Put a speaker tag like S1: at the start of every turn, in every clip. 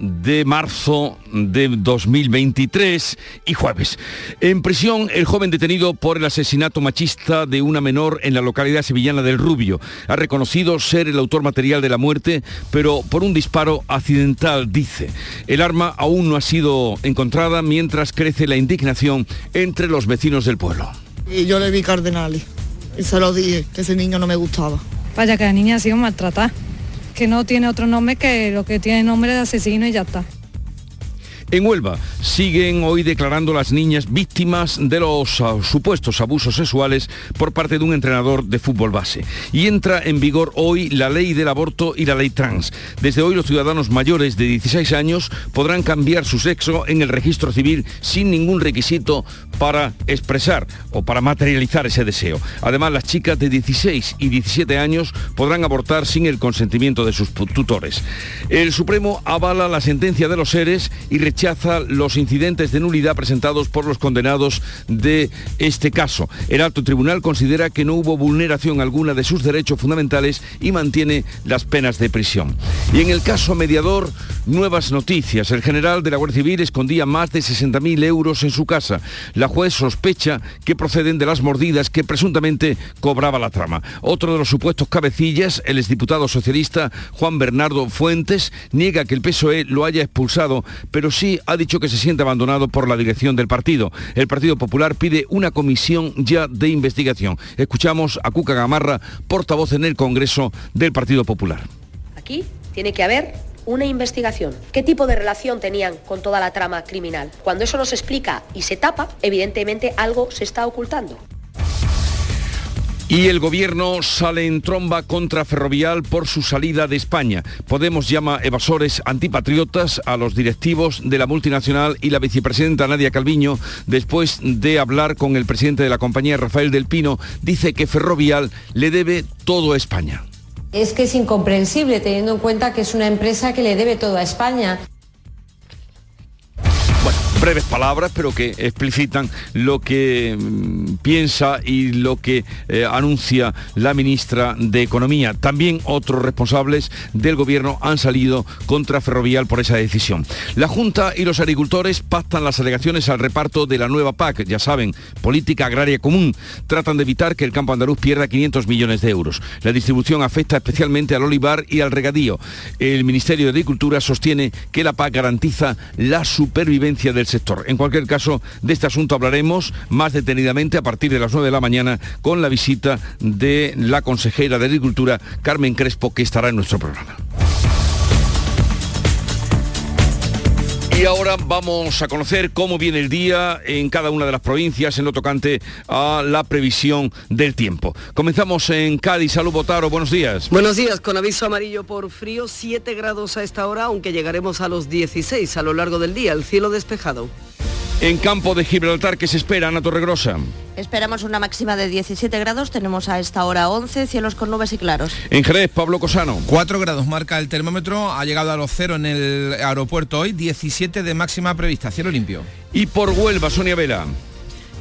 S1: de marzo de 2023 y jueves. En prisión, el joven detenido por el asesinato machista de una menor en la localidad sevillana del Rubio. Ha reconocido ser el autor material de la muerte, pero por un disparo accidental, dice. El arma aún no ha sido encontrada mientras crece la indignación entre los vecinos del pueblo.
S2: Y yo le vi cardenales y se lo dije, que ese niño no me gustaba.
S3: Vaya que la niña ha sido maltratada que no tiene otro nombre que lo que tiene nombre de asesino y ya está.
S1: En Huelva siguen hoy declarando las niñas víctimas de los ah, supuestos abusos sexuales por parte de un entrenador de fútbol base. Y entra en vigor hoy la ley del aborto y la ley trans. Desde hoy los ciudadanos mayores de 16 años podrán cambiar su sexo en el registro civil sin ningún requisito para expresar o para materializar ese deseo. Además, las chicas de 16 y 17 años podrán abortar sin el consentimiento de sus tutores. El Supremo avala la sentencia de los seres y rechaza los incidentes de nulidad presentados por los condenados de este caso. El alto tribunal considera que no hubo vulneración alguna de sus derechos fundamentales y mantiene las penas de prisión. Y en el caso mediador, nuevas noticias. El general de la Guardia Civil escondía más de 60.000 euros en su casa. La juez sospecha que proceden de las mordidas que presuntamente cobraba la trama. Otro de los supuestos cabecillas, el exdiputado socialista Juan Bernardo Fuentes, niega que el PSOE lo haya expulsado, pero sí ha dicho que se siente abandonado por la dirección del partido. El Partido Popular pide una comisión ya de investigación. Escuchamos a Cuca Gamarra, portavoz en el Congreso del Partido Popular.
S4: Aquí tiene que haber una investigación. ¿Qué tipo de relación tenían con toda la trama criminal? Cuando eso no se explica y se tapa, evidentemente algo se está ocultando.
S1: Y el gobierno sale en tromba contra Ferrovial por su salida de España. Podemos llama evasores antipatriotas a los directivos de la multinacional y la vicepresidenta Nadia Calviño, después de hablar con el presidente de la compañía Rafael del Pino, dice que Ferrovial le debe todo a España.
S5: Es que es incomprensible teniendo en cuenta que es una empresa que le debe todo a España
S1: breves palabras, pero que explicitan lo que mm, piensa y lo que eh, anuncia la ministra de Economía. También otros responsables del gobierno han salido contra Ferrovial por esa decisión. La Junta y los agricultores pactan las alegaciones al reparto de la nueva PAC, ya saben, política agraria común. Tratan de evitar que el campo andaluz pierda 500 millones de euros. La distribución afecta especialmente al olivar y al regadío. El Ministerio de Agricultura sostiene que la PAC garantiza la supervivencia del sector. En cualquier caso, de este asunto hablaremos más detenidamente a partir de las 9 de la mañana con la visita de la consejera de Agricultura, Carmen Crespo, que estará en nuestro programa. Y ahora vamos a conocer cómo viene el día en cada una de las provincias en lo tocante a la previsión del tiempo. Comenzamos en Cádiz. Salud Botaro, buenos días.
S6: Buenos días, con aviso amarillo por frío, 7 grados a esta hora, aunque llegaremos a los 16 a lo largo del día, el cielo despejado.
S1: En campo de Gibraltar, ¿qué se espera, Ana Torregrosa?
S7: Esperamos una máxima de 17 grados, tenemos a esta hora 11, cielos con nubes y claros.
S1: En Jerez, Pablo Cosano.
S8: 4 grados marca el termómetro, ha llegado a los cero en el aeropuerto hoy, 17 de máxima prevista, cielo limpio.
S1: Y por Huelva, Sonia Vela.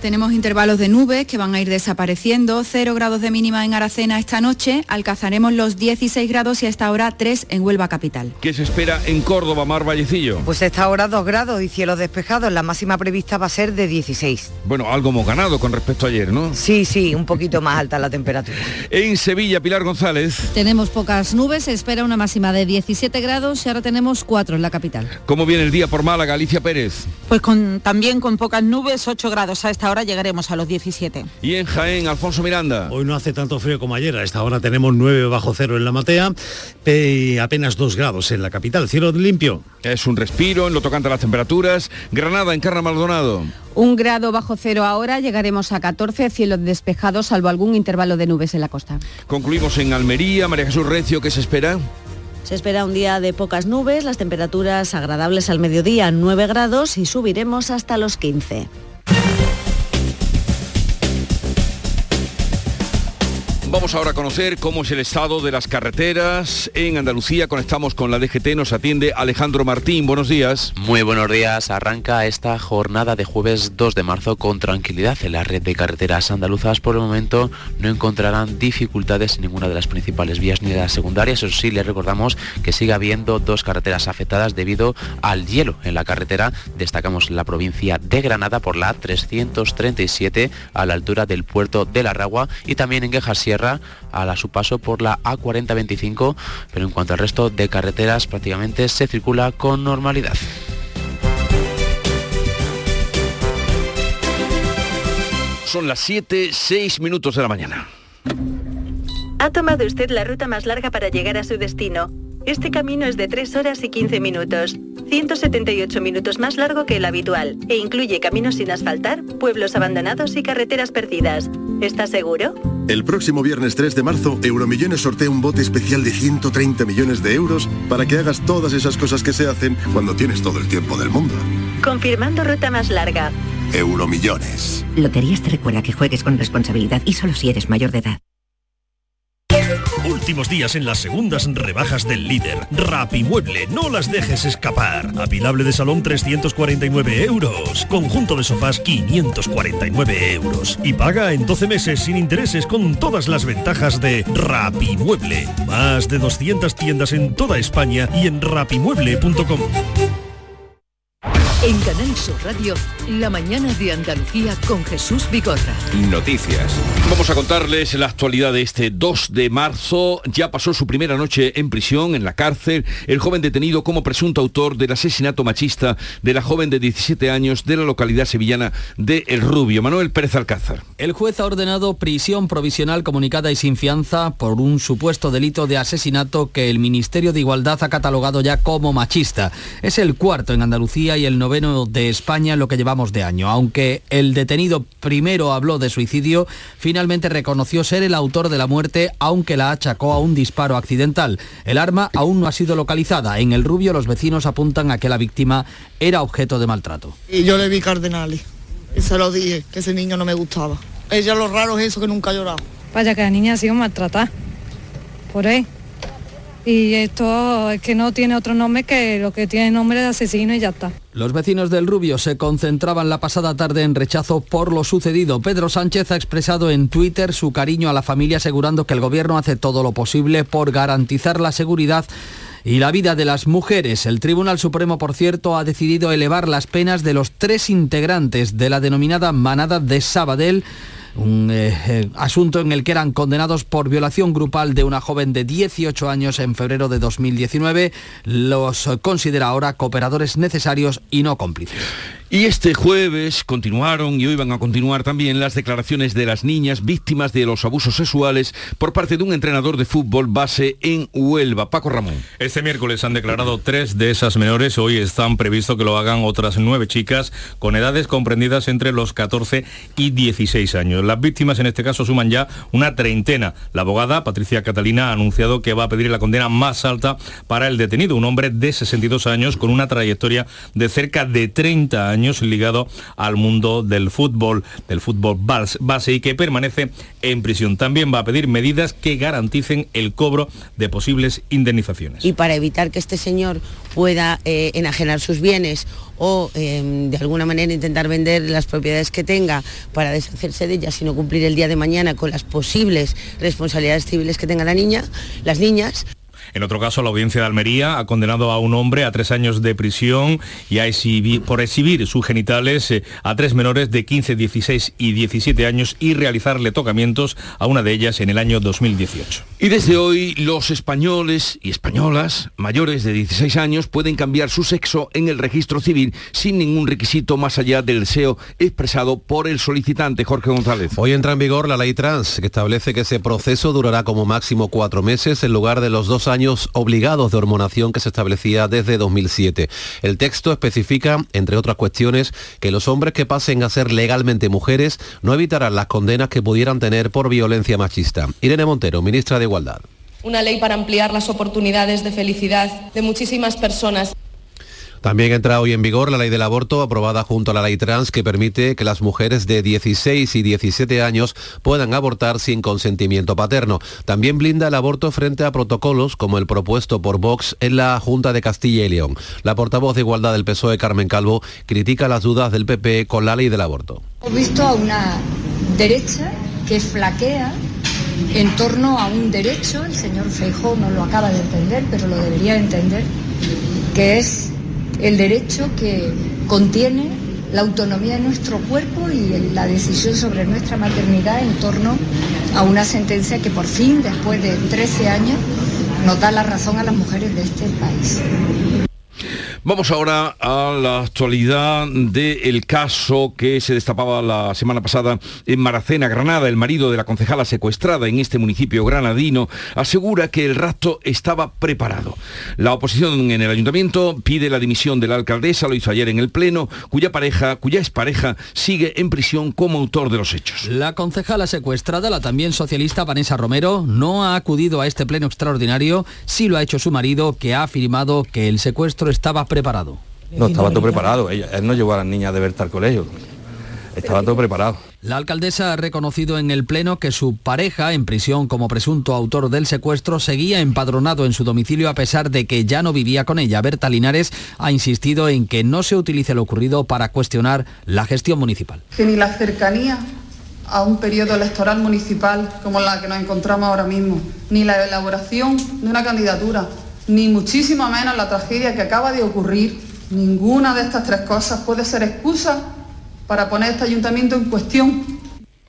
S9: Tenemos intervalos de nubes que van a ir desapareciendo, 0 grados de mínima en Aracena esta noche, alcanzaremos los 16 grados y a esta hora 3 en Huelva capital.
S1: ¿Qué se espera en Córdoba, Mar Vallecillo?
S10: Pues a esta hora 2 grados y cielos despejados, la máxima prevista va a ser de 16.
S1: Bueno, algo hemos ganado con respecto a ayer, ¿no?
S10: Sí, sí, un poquito más alta la temperatura.
S1: En Sevilla, Pilar González.
S11: Tenemos pocas nubes, se espera una máxima de 17 grados y ahora tenemos 4 en la capital.
S1: ¿Cómo viene el día por Málaga, Alicia Pérez?
S12: Pues con, también con pocas nubes, 8 grados a esta hora llegaremos a los 17.
S1: Y en Jaén, Alfonso Miranda.
S13: Hoy no hace tanto frío como ayer. A esta hora tenemos 9 bajo cero en la Matea y apenas 2 grados en la capital. Cielo limpio.
S1: Es un respiro en lo tocante a las temperaturas. Granada, en Carna Maldonado.
S9: Un grado bajo cero ahora, llegaremos a 14, cielos despejados, salvo algún intervalo de nubes en la costa.
S1: Concluimos en Almería. María Jesús Recio, ¿qué se espera?
S7: Se espera un día de pocas nubes, las temperaturas agradables al mediodía 9 grados y subiremos hasta los 15.
S1: Vamos ahora a conocer cómo es el estado de las carreteras en Andalucía. Conectamos con la DGT, nos atiende Alejandro Martín. Buenos días.
S14: Muy buenos días. Arranca esta jornada de jueves 2 de marzo con tranquilidad en la red de carreteras andaluzas. Por el momento no encontrarán dificultades en ninguna de las principales vías ni de las secundarias. Eso sí, les recordamos que sigue habiendo dos carreteras afectadas debido al hielo en la carretera. Destacamos la provincia de Granada por la 337 a la altura del puerto de la Ragua y también en Guejas Sierra a su paso por la A4025, pero en cuanto al resto de carreteras prácticamente se circula con normalidad.
S1: Son las 7, 6 minutos de la mañana.
S15: Ha tomado usted la ruta más larga para llegar a su destino. Este camino es de 3 horas y 15 minutos, 178 minutos más largo que el habitual, e incluye caminos sin asfaltar, pueblos abandonados y carreteras perdidas. ¿Está seguro?
S16: El próximo viernes 3 de marzo, Euromillones sortea un bote especial de 130 millones de euros para que hagas todas esas cosas que se hacen cuando tienes todo el tiempo del mundo.
S15: Confirmando ruta más larga.
S16: Euromillones.
S17: Loterías te recuerda que juegues con responsabilidad y solo si eres mayor de edad.
S18: Últimos días en las segundas rebajas del líder. Rapimueble, no las dejes escapar. Apilable de salón 349 euros. Conjunto de sofás 549 euros. Y paga en 12 meses sin intereses con todas las ventajas de Rapimueble. Más de 200 tiendas en toda España y en rapimueble.com.
S19: En Canal Sur Radio, la mañana de Andalucía con Jesús Bigorra.
S1: Noticias. Vamos a contarles la actualidad de este 2 de marzo. Ya pasó su primera noche en prisión, en la cárcel, el joven detenido como presunto autor del asesinato machista de la joven de 17 años de la localidad sevillana de El Rubio. Manuel Pérez Alcázar.
S20: El juez ha ordenado prisión provisional comunicada y sin fianza por un supuesto delito de asesinato que el Ministerio de Igualdad ha catalogado ya como machista. Es el cuarto en Andalucía y el noveno de España en lo que llevamos de año. Aunque el detenido primero habló de suicidio, finalmente reconoció ser el autor de la muerte, aunque la achacó a un disparo accidental. El arma aún no ha sido localizada. En el Rubio los vecinos apuntan a que la víctima era objeto de maltrato.
S21: Y yo le vi cardenales. Y se lo dije, que ese niño no me gustaba. Ella lo raro es eso que nunca ha llorado.
S3: Vaya que la niña ha sido maltratada. Por ahí. Y esto es que no tiene otro nombre que lo que tiene nombre de asesino y ya está.
S20: Los vecinos del Rubio se concentraban la pasada tarde en rechazo por lo sucedido. Pedro Sánchez ha expresado en Twitter su cariño a la familia asegurando que el gobierno hace todo lo posible por garantizar la seguridad y la vida de las mujeres. El Tribunal Supremo, por cierto, ha decidido elevar las penas de los tres integrantes de la denominada manada de Sabadell un eh, eh, asunto en el que eran condenados por violación grupal de una joven de 18 años en febrero de 2019. Los considera ahora cooperadores necesarios y no cómplices.
S1: Y este jueves continuaron y hoy van a continuar también las declaraciones de las niñas víctimas de los abusos sexuales por parte de un entrenador de fútbol base en Huelva, Paco Ramón.
S22: Este miércoles han declarado tres de esas menores, hoy están previsto que lo hagan otras nueve chicas con edades comprendidas entre los 14 y 16 años. Las víctimas en este caso suman ya una treintena. La abogada Patricia Catalina ha anunciado que va a pedir la condena más alta para el detenido, un hombre de 62 años con una trayectoria de cerca de 30 años ligado al mundo del fútbol, del fútbol base y que permanece en prisión. También va a pedir medidas que garanticen el cobro de posibles indemnizaciones.
S23: Y para evitar que este señor pueda eh, enajenar sus bienes o em, de alguna manera intentar vender las propiedades que tenga para deshacerse de ellas, sino cumplir el día de mañana con las posibles responsabilidades civiles que tenga la niña, las niñas,
S22: en otro caso, la audiencia de Almería ha condenado a un hombre a tres años de prisión y a exhibir, por exhibir sus genitales eh, a tres menores de 15, 16 y 17 años y realizarle tocamientos a una de ellas en el año 2018.
S1: Y desde hoy los españoles y españolas mayores de 16 años pueden cambiar su sexo en el registro civil sin ningún requisito más allá del deseo expresado por el solicitante Jorge González.
S24: Hoy entra en vigor la ley trans que establece que ese proceso durará como máximo cuatro meses en lugar de los dos años obligados de hormonación que se establecía desde 2007. El texto especifica, entre otras cuestiones, que los hombres que pasen a ser legalmente mujeres no evitarán las condenas que pudieran tener por violencia machista. Irene Montero, ministra de Igualdad.
S25: Una ley para ampliar las oportunidades de felicidad de muchísimas personas
S24: También entra hoy en vigor la ley del aborto aprobada junto a la ley trans que permite que las mujeres de 16 y 17 años puedan abortar sin consentimiento paterno. También blinda el aborto frente a protocolos como el propuesto por Vox en la Junta de Castilla y León. La portavoz de Igualdad del PSOE, Carmen Calvo, critica las dudas del PP con la ley del aborto.
S26: Hemos visto a una derecha que flaquea en torno a un derecho, el señor Feijó no lo acaba de entender, pero lo debería entender, que es el derecho que contiene la autonomía de nuestro cuerpo y la decisión sobre nuestra maternidad en torno a una sentencia que por fin, después de 13 años, nos da la razón a las mujeres de este país.
S1: Vamos ahora a la actualidad del caso que se destapaba la semana pasada en Maracena, Granada. El marido de la concejala secuestrada en este municipio granadino asegura que el rapto estaba preparado. La oposición en el ayuntamiento pide la dimisión de la alcaldesa, lo hizo ayer en el Pleno, cuya pareja, cuya expareja, sigue en prisión como autor de los hechos.
S20: La concejala secuestrada, la también socialista Vanessa Romero, no ha acudido a este Pleno extraordinario, sí lo ha hecho su marido, que ha afirmado que el secuestro estaba preparado?
S27: No, estaba todo preparado. Él, no llevó a las niñas de Berta al colegio. Estaba todo preparado.
S20: La alcaldesa ha reconocido en el Pleno que su pareja, en prisión como presunto autor del secuestro, seguía empadronado en su domicilio a pesar de que ya no vivía con ella. Berta Linares ha insistido en que no se utilice lo ocurrido para cuestionar la gestión municipal.
S28: Que ni la cercanía a un periodo electoral municipal como la que nos encontramos ahora mismo, ni la elaboración de una candidatura ni muchísimo menos la tragedia que acaba de ocurrir, ninguna de estas tres cosas puede ser excusa para poner este ayuntamiento en cuestión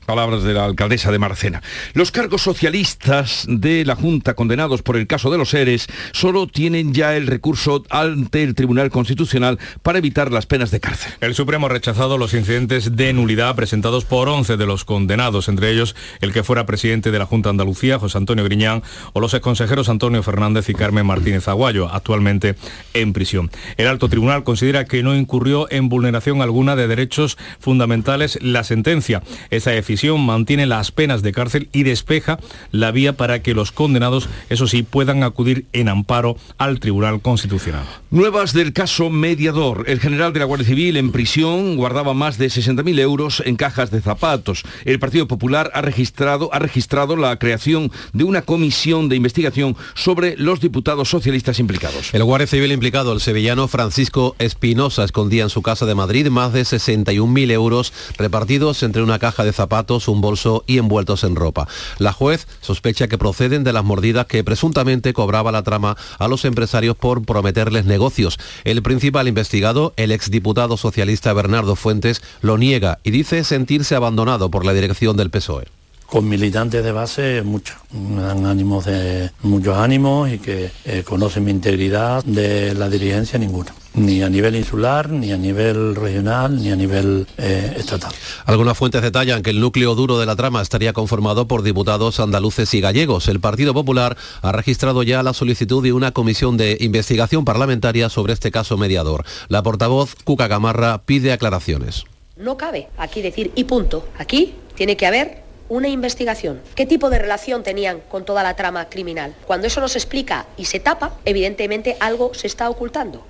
S1: Palabras de la alcaldesa de Marcena. Los cargos socialistas de la Junta condenados por el caso de los seres solo tienen ya el recurso ante el Tribunal Constitucional para evitar las penas de cárcel.
S22: El Supremo ha rechazado los incidentes de nulidad presentados por 11 de los condenados, entre ellos el que fuera presidente de la Junta Andalucía, José Antonio Griñán, o los exconsejeros Antonio Fernández y Carmen Martínez Aguayo, actualmente en prisión. El alto tribunal considera que no incurrió en vulneración alguna de derechos fundamentales la sentencia. Esa mantiene las penas de cárcel y despeja la vía para que los condenados, eso sí, puedan acudir en amparo al Tribunal Constitucional.
S1: Nuevas del caso mediador. El general de la Guardia Civil en prisión guardaba más de 60.000 euros en cajas de zapatos. El Partido Popular ha registrado, ha registrado la creación de una comisión de investigación sobre los diputados socialistas implicados.
S24: El Guardia Civil implicado, el sevillano Francisco Espinosa, escondía en su casa de Madrid más de 61.000 euros repartidos entre una caja de zapatos un bolso y envueltos en ropa. La juez sospecha que proceden de las mordidas que presuntamente cobraba la trama a los empresarios por prometerles negocios. El principal investigado, el exdiputado socialista Bernardo Fuentes, lo niega y dice sentirse abandonado por la dirección del PSOE
S25: con militantes de base mucho. Me dan ánimos de muchos ánimos y que eh, conocen mi integridad de la dirigencia ninguna ni a nivel insular, ni a nivel regional, ni a nivel eh, estatal.
S24: Algunas fuentes detallan que el núcleo duro de la trama estaría conformado por diputados andaluces y gallegos. El Partido Popular ha registrado ya la solicitud de una comisión de investigación parlamentaria sobre este caso mediador. La portavoz Cuca Gamarra pide aclaraciones.
S4: No cabe aquí decir y punto. Aquí tiene que haber una investigación. ¿Qué tipo de relación tenían con toda la trama criminal? Cuando eso no se explica y se tapa, evidentemente algo se está ocultando.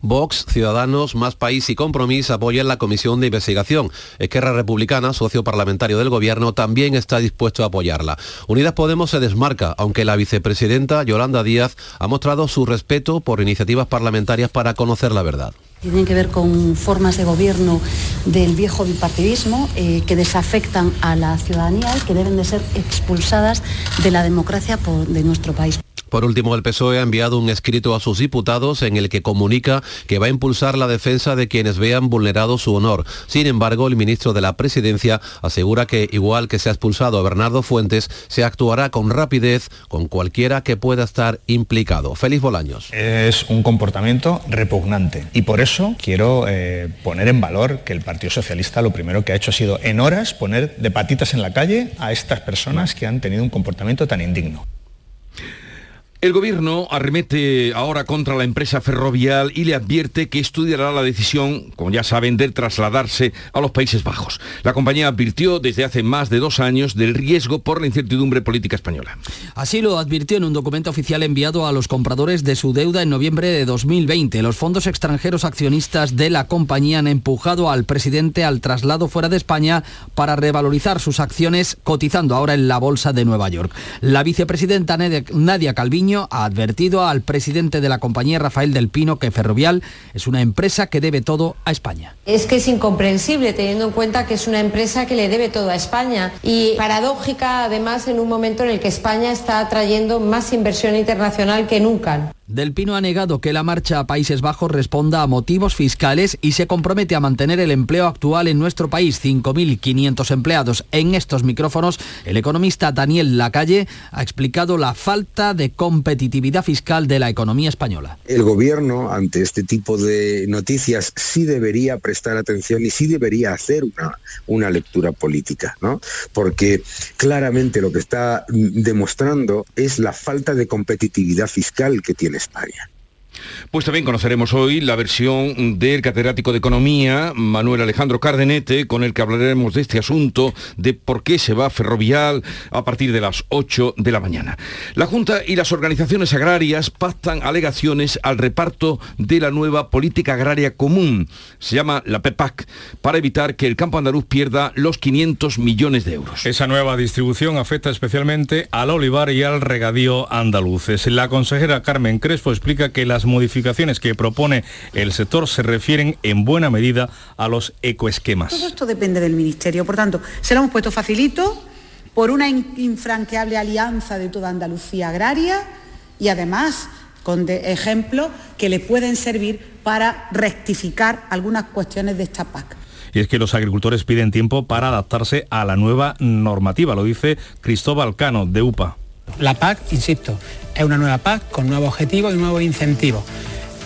S24: Vox, Ciudadanos, Más País y Compromís apoyan la comisión de investigación. Esquerra Republicana, socio parlamentario del Gobierno, también está dispuesto a apoyarla. Unidas Podemos se desmarca, aunque la vicepresidenta Yolanda Díaz ha mostrado su respeto por iniciativas parlamentarias para conocer la verdad.
S29: Tienen que ver con formas de gobierno del viejo bipartidismo eh, que desafectan a la ciudadanía y que deben de ser expulsadas de la democracia de nuestro país.
S24: Por último, el PSOE ha enviado un escrito a sus diputados en el que comunica que va a impulsar la defensa de quienes vean vulnerado su honor. Sin embargo, el ministro de la Presidencia asegura que, igual que se ha expulsado a Bernardo Fuentes, se actuará con rapidez con cualquiera que pueda estar implicado. Félix Bolaños.
S30: Es un comportamiento repugnante y por eso quiero eh, poner en valor que el Partido Socialista lo primero que ha hecho ha sido en horas poner de patitas en la calle a estas personas que han tenido un comportamiento tan indigno.
S1: El gobierno arremete ahora contra la empresa ferrovial y le advierte que estudiará la decisión, como ya saben, de trasladarse a los Países Bajos. La compañía advirtió desde hace más de dos años del riesgo por la incertidumbre política española.
S20: Así lo advirtió en un documento oficial enviado a los compradores de su deuda en noviembre de 2020. Los fondos extranjeros accionistas de la compañía han empujado al presidente al traslado fuera de España para revalorizar sus acciones cotizando ahora en la Bolsa de Nueva York. La vicepresidenta Nadia Calviño ha advertido al presidente de la compañía, Rafael del Pino, que Ferrovial es una empresa que debe todo a España.
S5: Es que es incomprensible teniendo en cuenta que es una empresa que le debe todo a España y paradójica además en un momento en el que España está atrayendo más inversión internacional que nunca.
S20: Del Pino ha negado que la marcha a Países Bajos responda a motivos fiscales y se compromete a mantener el empleo actual en nuestro país, 5.500 empleados. En estos micrófonos, el economista Daniel Lacalle ha explicado la falta de competitividad fiscal de la economía española.
S31: El gobierno, ante este tipo de noticias, sí debería prestar atención y sí debería hacer una, una lectura política, ¿no? Porque claramente lo que está demostrando es la falta de competitividad fiscal que tiene España.
S1: Pues también conoceremos hoy la versión del catedrático de Economía, Manuel Alejandro Cardenete, con el que hablaremos de este asunto, de por qué se va Ferrovial a partir de las 8 de la mañana. La Junta y las organizaciones agrarias pactan alegaciones al reparto de la nueva política agraria común, se llama la PEPAC, para evitar que el campo andaluz pierda los 500 millones de euros.
S22: Esa nueva distribución afecta especialmente al olivar y al regadío andaluces. La consejera Carmen Crespo explica que las modificaciones que propone el sector se refieren en buena medida a los ecoesquemas.
S32: Todo esto depende del Ministerio, por tanto, se lo hemos puesto facilito por una infranqueable alianza de toda Andalucía agraria y además con ejemplos que le pueden servir para rectificar algunas cuestiones de esta PAC.
S22: Y es que los agricultores piden tiempo para adaptarse a la nueva normativa, lo dice Cristóbal Cano, de UPA.
S9: La PAC, insisto, es una nueva PAC con nuevos objetivos y nuevos incentivos.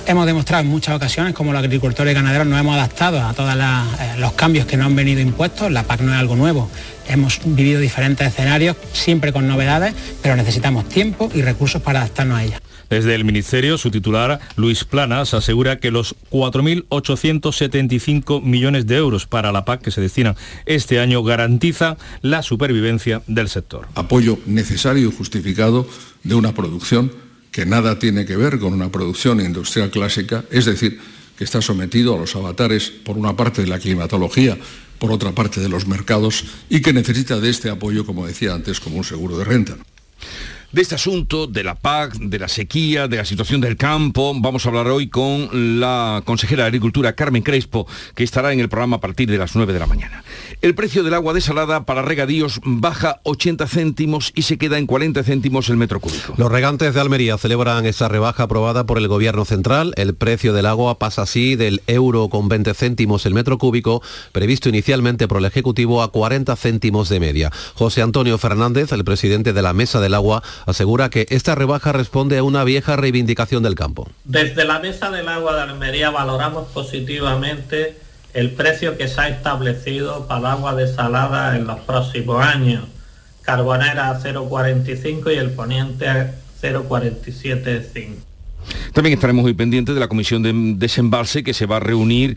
S9: Hemos demostrado en muchas ocasiones como los agricultores y ganaderos nos hemos adaptado a todos eh, los cambios que nos han venido impuestos. La PAC no es algo nuevo. Hemos vivido diferentes escenarios, siempre con novedades, pero necesitamos tiempo y recursos para adaptarnos a ellas.
S22: Desde el Ministerio, su titular, Luis Planas, asegura que los 4.875 millones de euros para la PAC que se destinan este año garantiza la supervivencia del sector.
S33: Apoyo necesario y justificado de una producción que nada tiene que ver con una producción industrial clásica, es decir, que está sometido a los avatares, por una parte de la climatología, por otra parte de los mercados, y que necesita de este apoyo, como decía antes, como un seguro de renta
S1: de este asunto, de la PAC, de la sequía, de la situación del campo. Vamos a hablar hoy con la consejera de Agricultura, Carmen Crespo, que estará en el programa a partir de las 9 de la mañana. El precio del agua desalada para regadíos baja 80 céntimos y se queda en 40 céntimos el metro cúbico.
S24: Los regantes de Almería celebran esa rebaja aprobada por el Gobierno Central. El precio del agua pasa así del euro con 20 céntimos el metro cúbico, previsto inicialmente por el Ejecutivo a 40 céntimos de media. José Antonio Fernández, el presidente de la Mesa del Agua, asegura que esta rebaja responde a una vieja reivindicación del campo.
S34: Desde la Mesa del Agua de Almería valoramos positivamente el precio que se ha establecido para el agua desalada en los próximos años. Carbonera a 0,45 y el poniente a 0,475.
S1: También estaremos muy pendientes de la comisión de desembalse que se va a reunir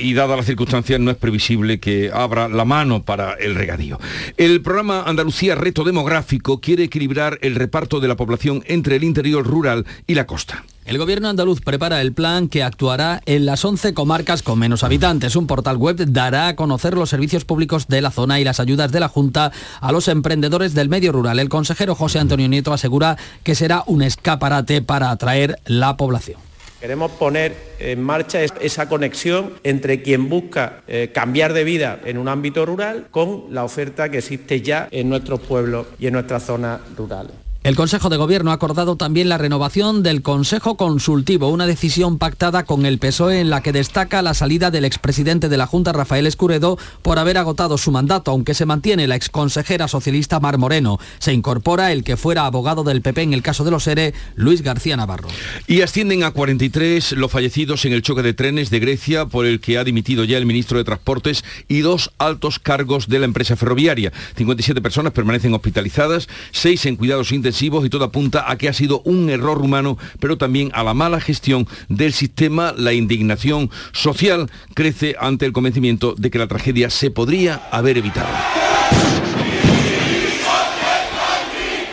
S1: y dadas las circunstancias no es previsible que abra la mano para el regadío. El programa Andalucía Reto Demográfico quiere equilibrar el reparto de la población entre el interior rural y la costa.
S20: El gobierno andaluz prepara el plan que actuará en las 11 comarcas con menos habitantes. Un portal web dará a conocer los servicios públicos de la zona y las ayudas de la Junta a los emprendedores del medio rural. El consejero José Antonio Nieto asegura que será un escaparate para atraer la población.
S35: Queremos poner en marcha esa conexión entre quien busca eh, cambiar de vida en un ámbito rural con la oferta que existe ya en nuestros pueblos y en nuestras zonas rurales.
S20: El Consejo de Gobierno ha acordado también la renovación del Consejo Consultivo, una decisión pactada con el PSOE en la que destaca la salida del expresidente de la Junta, Rafael Escuredo, por haber agotado su mandato, aunque se mantiene la exconsejera socialista Mar Moreno. Se incorpora el que fuera abogado del PP en el caso de los ERE, Luis García Navarro.
S1: Y ascienden a 43 los fallecidos en el choque de trenes de Grecia por el que ha dimitido ya el ministro de Transportes y dos altos cargos de la empresa ferroviaria. 57 personas permanecen hospitalizadas, seis en cuidados intensivos y todo apunta a que ha sido un error humano, pero también a la mala gestión del sistema. La indignación social crece ante el convencimiento de que la tragedia se podría haber evitado.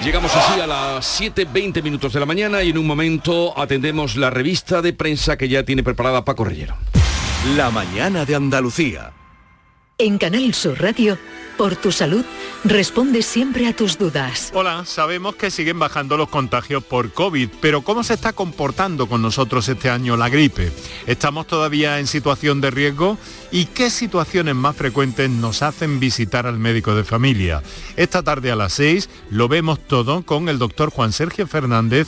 S1: Llegamos así a las 7.20 minutos de la mañana y en un momento atendemos la revista de prensa que ya tiene preparada Paco Reyero.
S36: La mañana de Andalucía.
S37: En Canal Sur Radio, por tu salud, responde siempre a tus dudas.
S2: Hola, sabemos que siguen bajando los contagios por COVID, pero ¿cómo se está comportando con nosotros este año la gripe? ¿Estamos todavía en situación de riesgo? ¿Y qué situaciones más frecuentes nos hacen visitar al médico de familia? Esta tarde a las 6 lo vemos todo con el doctor Juan Sergio Fernández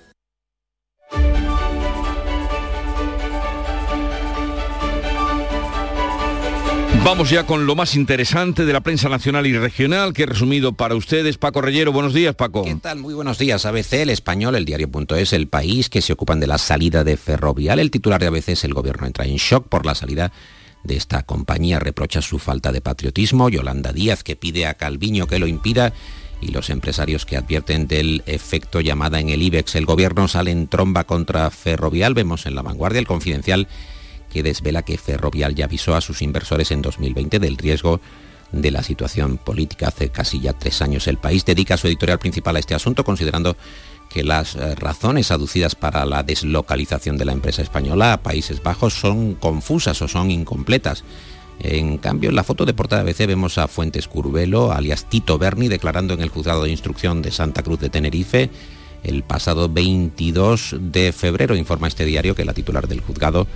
S1: Vamos ya con lo más interesante de la prensa nacional y regional que he resumido para ustedes. Paco Reyero, buenos días, Paco.
S38: ¿Qué tal? Muy buenos días. ABC, el español, el diario.es, el país, que se ocupan de la salida de Ferrovial. El titular de ABC es el gobierno entra en shock por la salida de esta compañía. Reprocha su falta de patriotismo. Yolanda Díaz, que pide a Calviño que lo impida y los empresarios que advierten del efecto llamada en el IBEX. El gobierno sale en tromba contra Ferrovial. Vemos en la vanguardia el confidencial que desvela que Ferrovial ya avisó a sus inversores en 2020 del riesgo de la situación política. Hace casi ya tres años el país dedica su editorial principal a este asunto, considerando que las eh, razones aducidas para la deslocalización de la empresa española a Países Bajos son confusas o son incompletas. En cambio, en la foto de portada de ABC vemos a Fuentes Curvelo, alias Tito Berni, declarando en el juzgado de instrucción de Santa Cruz de Tenerife el pasado 22 de febrero, informa este diario que la titular del juzgado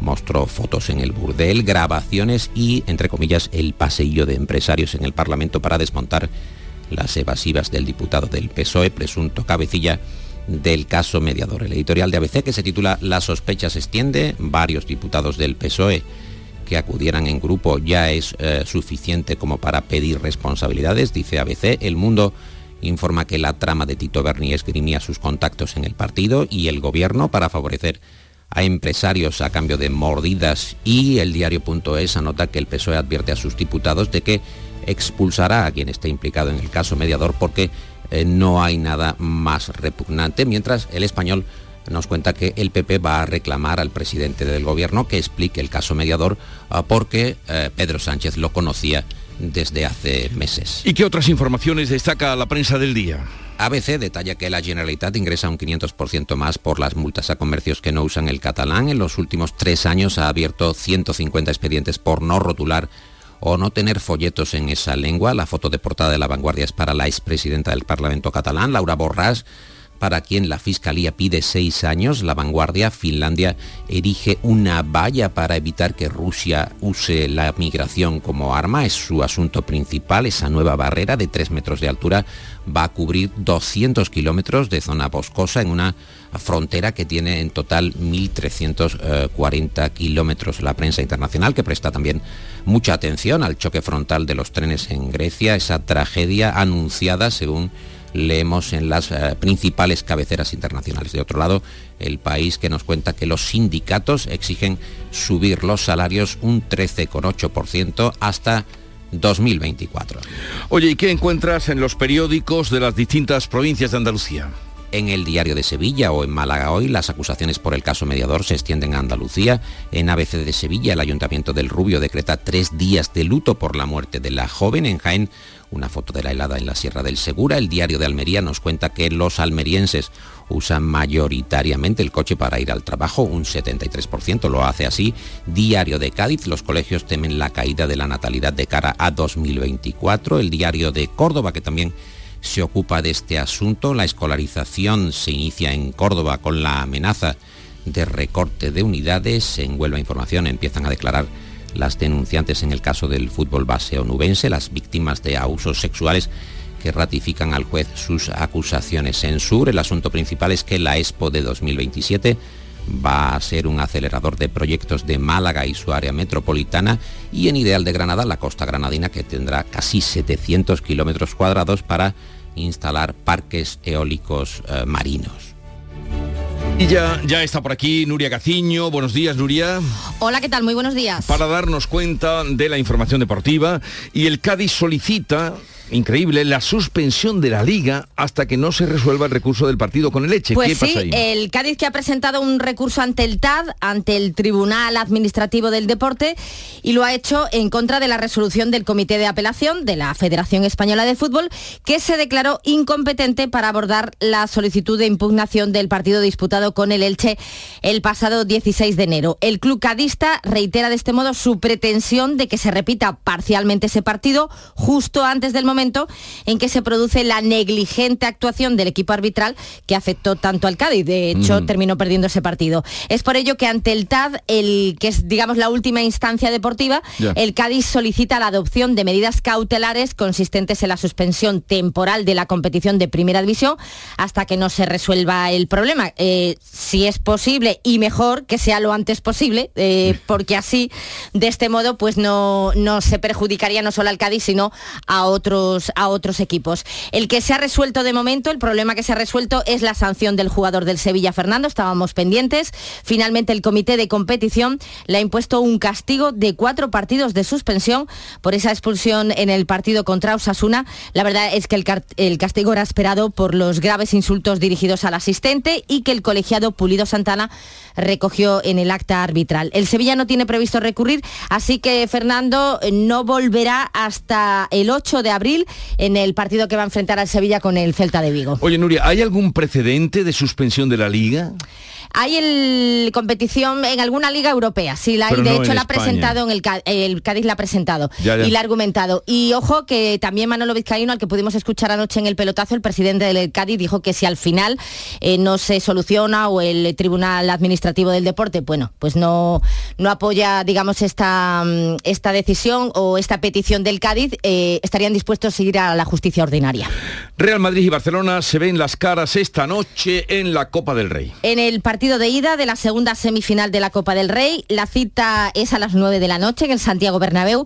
S38: mostró fotos en el burdel, grabaciones y, entre comillas, el paseillo de empresarios en el Parlamento para desmontar las evasivas del diputado del PSOE, presunto cabecilla del caso mediador. El editorial de ABC que se titula La sospecha se extiende, varios diputados del PSOE que acudieran en grupo ya es eh, suficiente como para pedir responsabilidades, dice ABC. El mundo informa que la trama de Tito Berni esgrimía sus contactos en el partido y el gobierno para favorecer a empresarios a cambio de mordidas y el diario.es anota que el PSOE advierte a sus diputados de que expulsará a quien esté implicado en el caso mediador porque eh, no hay nada más repugnante, mientras el español nos cuenta que el PP va a reclamar al presidente del gobierno que explique el caso mediador ah, porque eh, Pedro Sánchez lo conocía desde hace meses.
S1: ¿Y qué otras informaciones destaca la prensa del día?
S38: ABC detalla que la Generalitat ingresa un 500% más por las multas a comercios que no usan el catalán. En los últimos tres años ha abierto 150 expedientes por no rotular o no tener folletos en esa lengua. La foto de portada de la vanguardia es para la expresidenta del Parlamento catalán, Laura Borràs, para quien la Fiscalía pide seis años. La vanguardia, Finlandia, erige una valla para evitar que Rusia use la migración como arma. Es su asunto principal. Esa nueva barrera de tres metros de altura va a cubrir 200 kilómetros de zona boscosa en una frontera que tiene en total 1.340 kilómetros. La prensa internacional que presta también mucha atención al choque frontal de los trenes en Grecia, esa tragedia anunciada según leemos en las eh, principales cabeceras internacionales. De otro lado, el país que nos cuenta que los sindicatos exigen subir los salarios un 13,8% hasta 2024.
S1: Oye, ¿y qué encuentras en los periódicos de las distintas provincias de Andalucía?
S38: En el diario de Sevilla o en Málaga hoy, las acusaciones por el caso mediador se extienden a Andalucía. En ABC de Sevilla, el Ayuntamiento del Rubio decreta tres días de luto por la muerte de la joven. En Jaén, una foto de la helada en la Sierra del Segura. El diario de Almería nos cuenta que los almerienses usan mayoritariamente el coche para ir al trabajo, un 73% lo hace así. Diario de Cádiz, los colegios temen la caída de la natalidad de cara a 2024. El diario de Córdoba, que también se ocupa de este asunto. La escolarización se inicia en Córdoba con la amenaza de recorte de unidades. En Huelva Información empiezan a declarar las denunciantes en el caso del fútbol base onubense, las víctimas de abusos sexuales que ratifican al juez sus acusaciones. En Sur, el asunto principal es que la Expo de 2027 va a ser un acelerador de proyectos de Málaga y su área metropolitana y en Ideal de Granada, la costa granadina, que tendrá casi 700 kilómetros cuadrados para instalar parques eólicos eh, marinos.
S1: Y ya, ya está por aquí Nuria Gaciño. Buenos días, Nuria.
S39: Hola, ¿qué tal? Muy buenos días.
S1: Para darnos cuenta de la información deportiva. Y el Cádiz solicita increíble, la suspensión de la liga hasta que no se resuelva el recurso del partido con el Leche.
S39: Pues
S1: ¿Qué
S39: sí,
S1: pasa ahí?
S39: el Cádiz que ha presentado un recurso ante el TAD, ante el Tribunal Administrativo del Deporte, y lo ha hecho en contra de la resolución del Comité de Apelación de la Federación Española de Fútbol, que se declaró incompetente para abordar la solicitud de impugnación del partido disputado con el Elche el pasado 16 de enero. El club cadista reitera de este modo su pretensión de que se repita parcialmente ese partido justo antes del momento en que se produce la negligente actuación del equipo arbitral que afectó tanto al Cádiz. De hecho,
S40: Mm.
S39: terminó perdiendo ese partido. Es por ello que ante el TAD, el que es digamos la última instancia deportiva, el Cádiz solicita la adopción de medidas cautelares consistentes en la suspensión temporal de la competición de Primera División hasta que no se resuelva el problema. Eh, si es posible y mejor que sea lo antes posible, eh, porque así de este modo pues no, no se perjudicaría no solo al Cádiz sino a otros a otros equipos. El que se ha resuelto de momento, el problema que se ha resuelto es la sanción del jugador del Sevilla Fernando, estábamos pendientes. Finalmente el comité de competición le ha impuesto un castigo de cuatro partidos de suspensión por esa expulsión en el partido contra Osasuna. La verdad es que el, el castigo era esperado por los graves insultos dirigidos al asistente y que el colegiado Pulido Santana recogió en el acta arbitral. El Sevilla no tiene previsto recurrir, así que Fernando no volverá hasta el 8 de abril en el partido que va a enfrentar al Sevilla con el Celta de Vigo.
S1: Oye, Nuria, ¿hay algún precedente de suspensión de la liga?
S39: Hay el competición en alguna liga europea, sí, la hay.
S1: Pero
S39: De
S1: no
S39: hecho, la ha presentado en el, el Cádiz la ha presentado
S1: Ya, ya.
S39: y la ha argumentado. Y ojo que también Manolo Vizcaíno, al que pudimos escuchar anoche en el pelotazo, el presidente del Cádiz dijo que si al final eh, no se soluciona o el Tribunal Administrativo del Deporte, bueno, pues no, no apoya, digamos, esta, mm, esta decisión o esta petición del Cádiz, eh, estarían dispuestos a ir a la justicia ordinaria.
S1: Real Madrid y Barcelona se ven las caras esta noche en la Copa del Rey.
S39: En el partido de ida de la segunda semifinal de la Copa del Rey, la cita es a las 9 de la noche en el Santiago Bernabéu.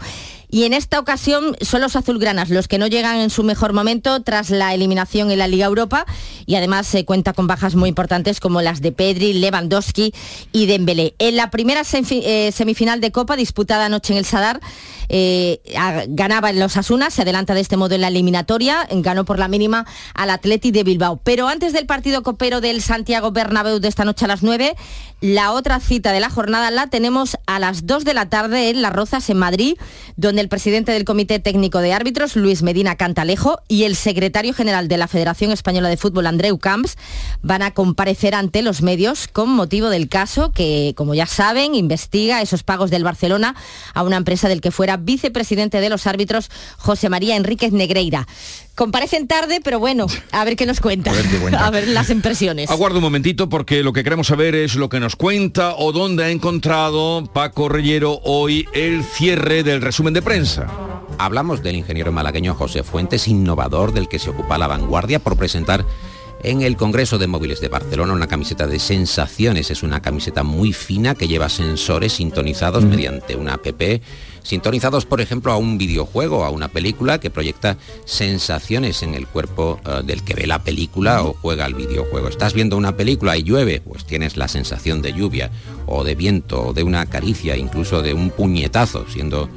S39: Y en esta ocasión son los azulgranas los que no llegan en su mejor momento tras la eliminación en la Liga Europa y además se cuenta con bajas muy importantes como las de Pedri, Lewandowski y Dembélé. En la primera eh, semifinal de Copa disputada anoche en el Sadar eh, ganaba en los Asunas, se adelanta de este modo en la eliminatoria, ganó por la mínima al Atleti de Bilbao. Pero antes del partido copero del Santiago Bernabéu de esta noche a las 9, la otra cita de la jornada la tenemos a las 2 de la tarde en Las Rozas, en Madrid, donde el presidente del Comité Técnico de Árbitros, Luis Medina Cantalejo, y el secretario general de la Federación Española de Fútbol, Andreu Camps, van a comparecer ante los medios con motivo del caso que, como ya saben, investiga esos pagos del Barcelona a una empresa del que fuera vicepresidente de los árbitros, José María Enríquez Negreira. Comparecen tarde, pero bueno, a ver qué nos cuenta.
S1: A ver qué cuenta.
S39: A ver las impresiones.
S1: Aguardo un momentito porque lo que queremos saber es lo que nos cuenta o dónde ha encontrado Paco Reyero hoy el cierre del resumen de prensa.
S38: Hablamos del ingeniero malagueño José Fuentes, innovador del que se ocupa la vanguardia por presentar en el Congreso de Móviles de Barcelona una camiseta de sensaciones. Es una camiseta muy fina que lleva sensores sintonizados mediante una app, sintonizados por ejemplo a un videojuego, a una película que proyecta sensaciones en el cuerpo eh, del que ve la película o juega al videojuego. Estás viendo una película y llueve, pues tienes la sensación de lluvia o de viento o de una caricia, incluso de un puñetazo, siendo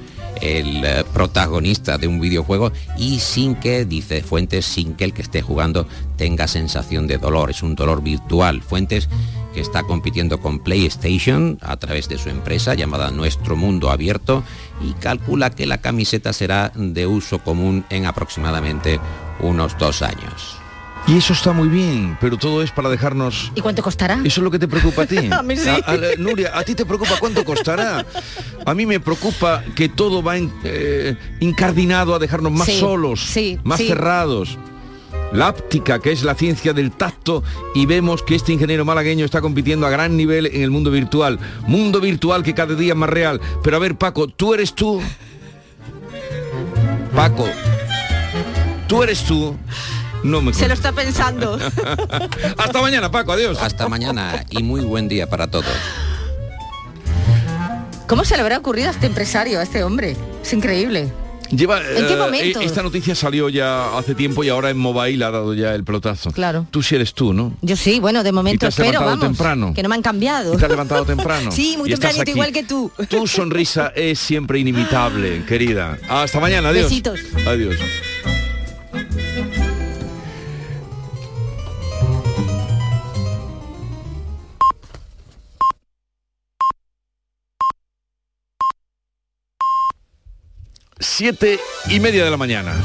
S38: el eh, protagonista de un videojuego y sin que, dice Fuentes, sin que el que esté jugando tenga sensación de dolor. Es un dolor virtual. Fuentes que está compitiendo con PlayStation a través de su empresa llamada Nuestro Mundo Abierto y calcula que la camiseta será de uso común en aproximadamente unos dos años.
S1: Y eso está muy bien, pero todo es para dejarnos...
S39: ¿Y cuánto costará?
S1: Eso es lo que te preocupa a ti.
S39: A mí sí.
S1: Nuria, ¿a ti te preocupa cuánto costará? A mí me preocupa que todo va en- eh, incardinado a dejarnos más
S39: Sí,
S1: solos,
S39: sí,
S1: más cerrados. La áptica, que es la ciencia del tacto, y vemos que este ingeniero malagueño está compitiendo a gran nivel en el mundo virtual. Mundo virtual que cada día es más real. Pero a ver, Paco, tú eres tú. Paco, tú eres tú. No me
S39: Se lo está pensando.
S1: Hasta mañana, Paco, adiós.
S38: Hasta mañana y muy buen día para todos.
S39: ¿Cómo se le habrá ocurrido a este empresario, a este hombre? Es increíble.
S1: Lleva,
S39: ¿En qué
S1: eh,
S39: momento?
S1: esta noticia salió ya hace tiempo y ahora en Mobile ha dado ya el pelotazo.
S39: Claro.
S1: Tú sí eres tú, ¿no?
S39: Yo sí, bueno, de momento
S1: Y te has
S39: espero,
S1: levantado
S39: vamos.
S1: temprano.
S39: Que no me han cambiado.
S1: Y te has levantado temprano.
S39: sí, muy tempranito, igual que tú.
S1: Tu sonrisa es siempre inimitable, querida. Hasta mañana, adiós.
S39: Besitos.
S1: Adiós. Siete y media de la mañana.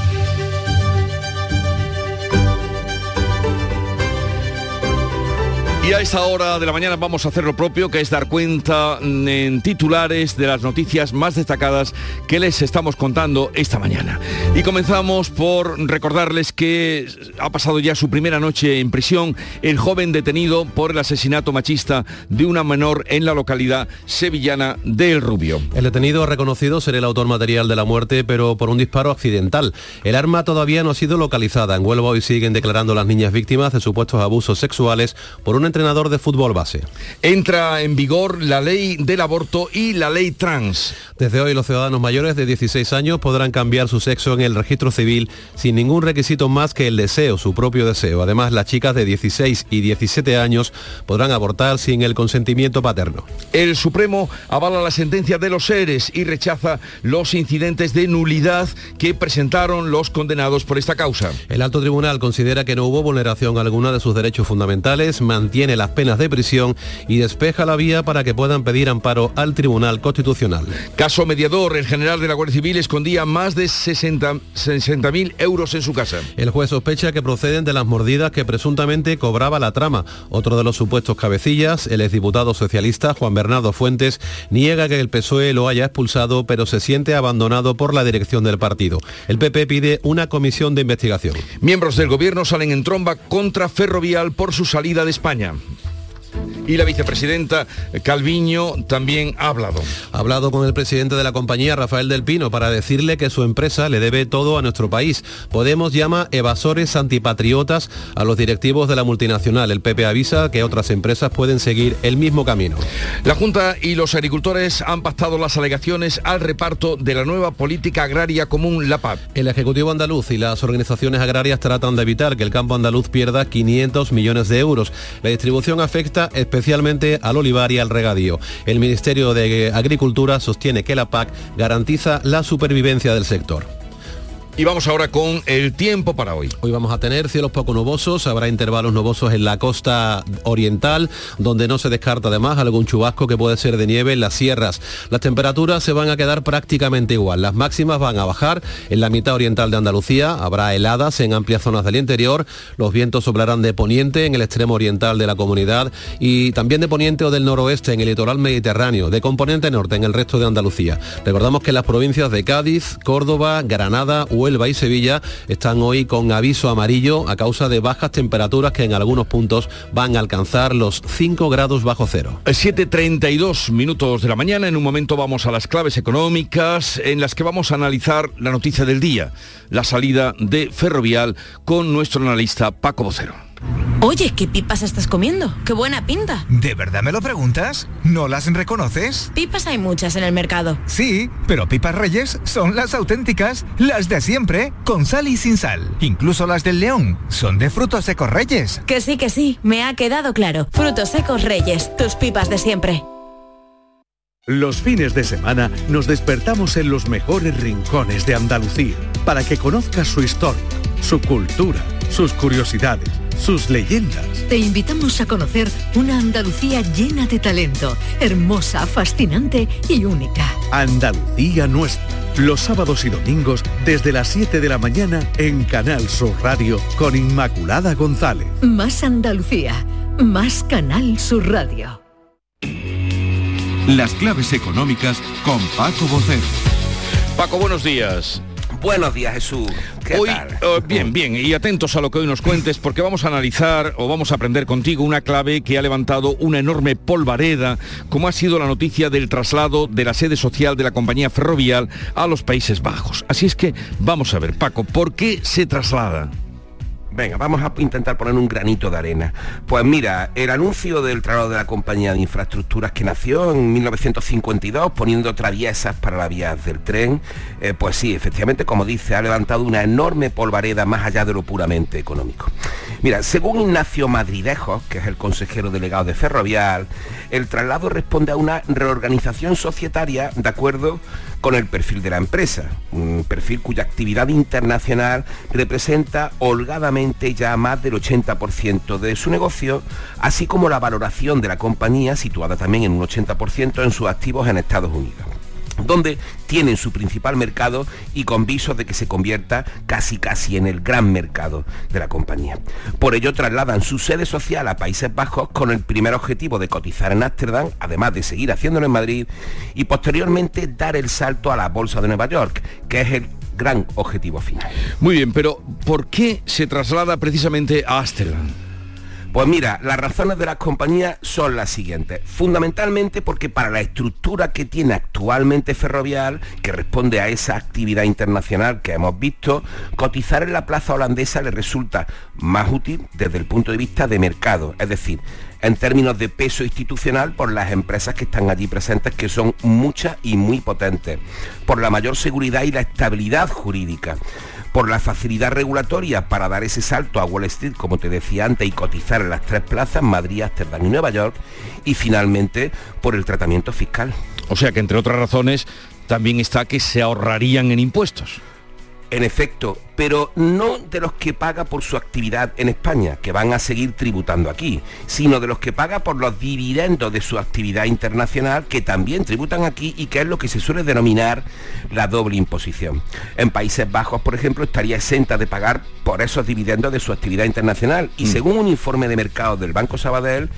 S1: Y a esta hora de la mañana vamos a hacer lo propio, que es dar cuenta en titulares de las noticias más destacadas que les estamos contando esta mañana. Y comenzamos por recordarles que ha pasado ya su primera noche en prisión el joven detenido por el asesinato machista de una menor en la localidad sevillana de El Rubio.
S24: El detenido ha reconocido ser el autor material de la muerte, pero por un disparo accidental. El arma todavía no ha sido localizada. En Huelva hoy siguen declarando las niñas víctimas de supuestos abusos sexuales por un entrenador de fútbol base.
S1: Entra en vigor la ley del aborto y la ley trans.
S24: Desde hoy los ciudadanos mayores de 16 años podrán cambiar su sexo en el registro civil sin ningún requisito más que el deseo, su propio deseo. Además, las chicas de 16 y 17 años podrán abortar sin el consentimiento paterno.
S1: El Supremo avala la sentencia de los seres y rechaza los incidentes de nulidad que presentaron los condenados por esta causa.
S24: El alto tribunal considera que no hubo vulneración alguna de sus derechos fundamentales, mantiene las penas de prisión y despeja la vía para que puedan pedir amparo al Tribunal Constitucional.
S1: Caso mediador, el general de la Guardia Civil escondía más de 60.000 euros en su casa.
S24: El juez sospecha que proceden de las mordidas que presuntamente cobraba la trama. Otro de los supuestos cabecillas, el exdiputado socialista Juan Bernardo Fuentes, niega que el PSOE lo haya expulsado, pero se siente abandonado por la dirección del partido. El PP pide una comisión de investigación.
S1: Miembros del gobierno salen en tromba contra Ferrovial por su salida de España. Instagram. Y la vicepresidenta Calviño también ha hablado.
S24: Ha hablado con el presidente de la compañía, Rafael del Pino, para decirle que su empresa le debe todo a nuestro país. Podemos llama evasores antipatriotas a los directivos de la multinacional. El PP avisa que otras empresas pueden seguir el mismo camino.
S1: La Junta y los agricultores han pactado las alegaciones al reparto de la nueva política agraria común, la PAC.
S24: El Ejecutivo andaluz y las organizaciones agrarias tratan de evitar que el campo andaluz pierda 500 millones de euros. La distribución afecta especialmente al olivar y al regadío. El Ministerio de Agricultura sostiene que la PAC garantiza la supervivencia del sector.
S1: Y vamos ahora con el tiempo para hoy.
S24: Hoy vamos a tener cielos poco nubosos, habrá intervalos nubosos en la costa oriental, donde no se descarta además algún chubasco que puede ser de nieve en las sierras. Las temperaturas se van a quedar prácticamente igual, las máximas van a bajar en la mitad oriental de Andalucía, habrá heladas en amplias zonas del interior, los vientos soplarán de poniente en el extremo oriental de la comunidad y también de poniente o del noroeste en el litoral mediterráneo, de componente norte en el resto de Andalucía. Recordamos que las provincias de Cádiz, Córdoba, Granada, Huelva y Sevilla están hoy con aviso amarillo a causa de bajas temperaturas que en algunos puntos van a alcanzar los 5 grados bajo cero.
S1: 7.32 minutos de la mañana, en un momento vamos a las claves económicas en las que vamos a analizar la noticia del día, la salida de Ferrovial con nuestro analista Paco Vocero.
S40: Oye, ¿qué pipas estás comiendo? ¡Qué buena pinta!
S41: ¿De verdad me lo preguntas? ¿No las reconoces?
S40: Pipas hay muchas en el mercado.
S41: Sí, pero pipas reyes son las auténticas, las de siempre, con sal y sin sal. Incluso las del león son de frutos secos reyes.
S40: Que sí, que sí, me ha quedado claro. Frutos secos reyes, tus pipas de siempre.
S42: Los fines de semana nos despertamos en los mejores rincones de Andalucía para que conozcas su historia, su cultura, sus curiosidades, sus leyendas.
S37: Te invitamos a conocer una Andalucía llena de talento, hermosa, fascinante y única.
S42: Andalucía nuestra. Los sábados y domingos desde las 7 de la mañana en Canal Sur Radio con Inmaculada González.
S37: Más Andalucía, más Canal Sur Radio.
S43: Las claves económicas con Paco Bocero.
S1: Paco, buenos días.
S44: Buenos días, Jesús. ¿Qué
S1: Hoy,
S44: tal?
S1: eh, bien, bien, y atentos a lo que hoy nos cuentes, porque vamos a analizar o vamos a aprender contigo una clave que ha levantado una enorme polvareda, como ha sido la noticia del traslado de la sede social de la compañía ferrovial a los Países Bajos. Así es que vamos a ver, Paco, ¿por qué se traslada?
S44: Venga, vamos a intentar poner un granito de arena. Pues mira, el anuncio del traslado de la compañía de infraestructuras que nació en 1952 poniendo traviesas para las vías del tren, eh, pues sí, efectivamente, como dice, ha levantado una enorme polvareda más allá de lo puramente económico. Mira, según Ignacio Madridejos, que es el consejero delegado de Ferrovial, el traslado responde a una reorganización societaria de acuerdo con el perfil de la empresa, un perfil cuya actividad internacional representa holgadamente ya más del 80% de su negocio, así como la valoración de la compañía situada también en un 80% en sus activos en Estados Unidos donde tienen su principal mercado y con visos de que se convierta casi casi en el gran mercado de la compañía. Por ello trasladan su sede social a Países Bajos con el primer objetivo de cotizar en Ámsterdam, además de seguir haciéndolo en Madrid y posteriormente dar el salto a la Bolsa de Nueva York, que es el gran objetivo final.
S1: Muy bien, pero ¿por qué se traslada precisamente a Ámsterdam?
S44: Pues mira, las razones de las compañías son las siguientes. Fundamentalmente porque para la estructura que tiene actualmente Ferrovial, que responde a esa actividad internacional que hemos visto, cotizar en la plaza holandesa le resulta más útil desde el punto de vista de mercado, es decir, en términos de peso institucional por las empresas que están allí presentes, que son muchas y muy potentes, por la mayor seguridad y la estabilidad jurídica por la facilidad regulatoria para dar ese salto a Wall Street, como te decía antes, y cotizar en las tres plazas, Madrid, Ámsterdam y Nueva York, y finalmente por el tratamiento fiscal.
S1: O sea que entre otras razones también está que se ahorrarían en impuestos.
S44: En efecto, pero no de los que paga por su actividad en España, que van a seguir tributando aquí, sino de los que paga por los dividendos de su actividad internacional, que también tributan aquí y que es lo que se suele denominar la doble imposición. En Países Bajos, por ejemplo, estaría exenta de pagar por esos dividendos de su actividad internacional y mm. según un informe de mercado del Banco Sabadell,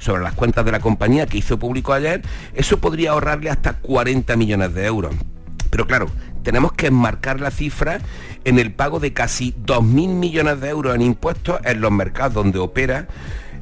S44: sobre las cuentas de la compañía que hizo público ayer, eso podría ahorrarle hasta 40 millones de euros. Pero claro, tenemos que enmarcar la cifra en el pago de casi 2.000 millones de euros en impuestos en los mercados donde opera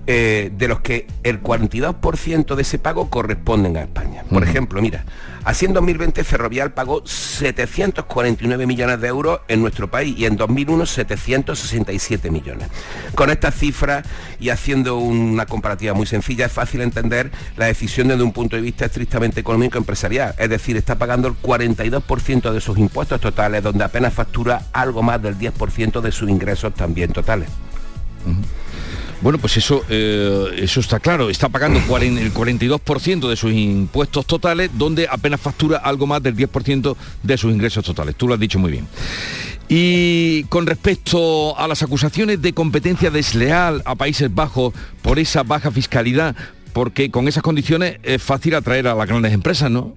S44: eh, de los que el 42% de ese pago corresponden a España. Por ejemplo, mira, así en 2020 Ferrovial pagó 749 millones de euros en nuestro país y en 2001 767 millones. Con estas cifras y haciendo una comparativa muy sencilla, es fácil entender la decisión desde un punto de vista estrictamente económico empresarial. Es decir, está pagando el 42% de sus impuestos totales, donde apenas factura algo más del 10% de sus ingresos también totales.
S1: Bueno, pues eso, eh, eso está claro. Está pagando el 42% de sus impuestos totales, donde apenas factura algo más del 10% de sus ingresos totales. Tú lo has dicho muy bien. Y con respecto a las acusaciones de competencia desleal a Países Bajos por esa baja fiscalidad, porque con esas condiciones es fácil atraer a las grandes empresas, ¿no?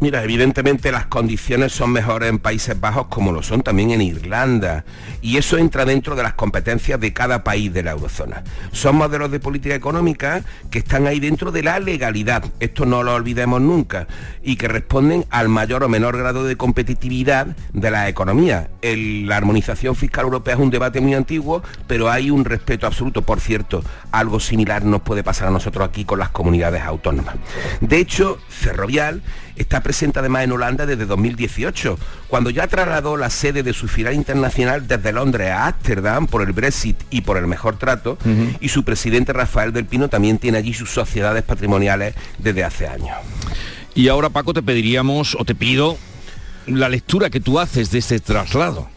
S44: Mira, evidentemente las condiciones son mejores en Países Bajos como lo son también en Irlanda y eso entra dentro de las competencias de cada país de la eurozona. Son modelos de política económica que están ahí dentro de la legalidad, esto no lo olvidemos nunca, y que responden al mayor o menor grado de competitividad de la economía. la armonización fiscal europea es un debate muy antiguo, pero hay un respeto absoluto. Por cierto, algo similar nos puede pasar a nosotros aquí con las comunidades autónomas. De hecho, Ferrovial está presente además en Holanda desde 2018, cuando ya trasladó la sede de su filial internacional desde Londres a Ámsterdam por el Brexit y por el mejor trato, y su presidente Rafael del Pino también tiene allí sus sociedades patrimoniales desde hace años.
S1: Y ahora Paco te pediríamos o te pido la lectura que tú haces de este traslado.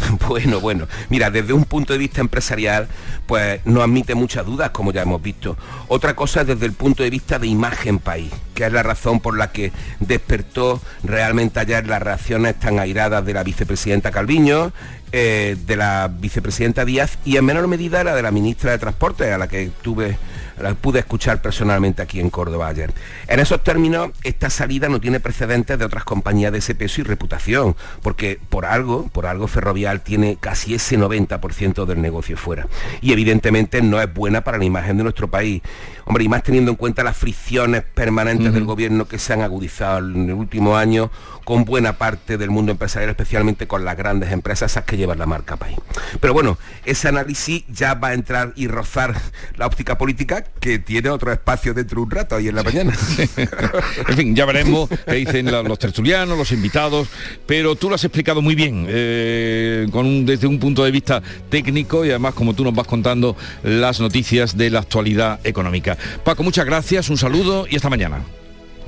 S44: Bueno, bueno, mira, desde un punto de vista empresarial, pues no admite muchas dudas, como ya hemos visto. Otra cosa es desde el punto de vista de imagen país, que es la razón por la que despertó realmente ayer las reacciones tan airadas de la vicepresidenta Calviño, eh, de la vicepresidenta Díaz y en menor medida la de la ministra de Transporte, a la que tuve la pude escuchar personalmente aquí en Córdoba ayer. En esos términos, esta salida no tiene precedentes de otras compañías de ese peso y reputación, porque por algo, por algo Ferrovial tiene casi ese 90% del negocio fuera. Y evidentemente no es buena para la imagen de nuestro país. Hombre, y más teniendo en cuenta las fricciones permanentes del gobierno que se han agudizado en el último año con buena parte del mundo empresarial, especialmente con las grandes empresas esas que llevan la marca país. Pero bueno, ese análisis ya va a entrar y rozar la óptica política que tiene otro espacio dentro de un rato ahí en la mañana.
S1: en fin, ya veremos qué dicen los tertulianos, los invitados, pero tú lo has explicado muy bien, eh, con desde un punto de vista técnico y además como tú nos vas contando las noticias de la actualidad económica. Paco, muchas gracias, un saludo y hasta mañana.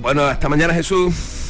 S44: Bueno, hasta mañana Jesús.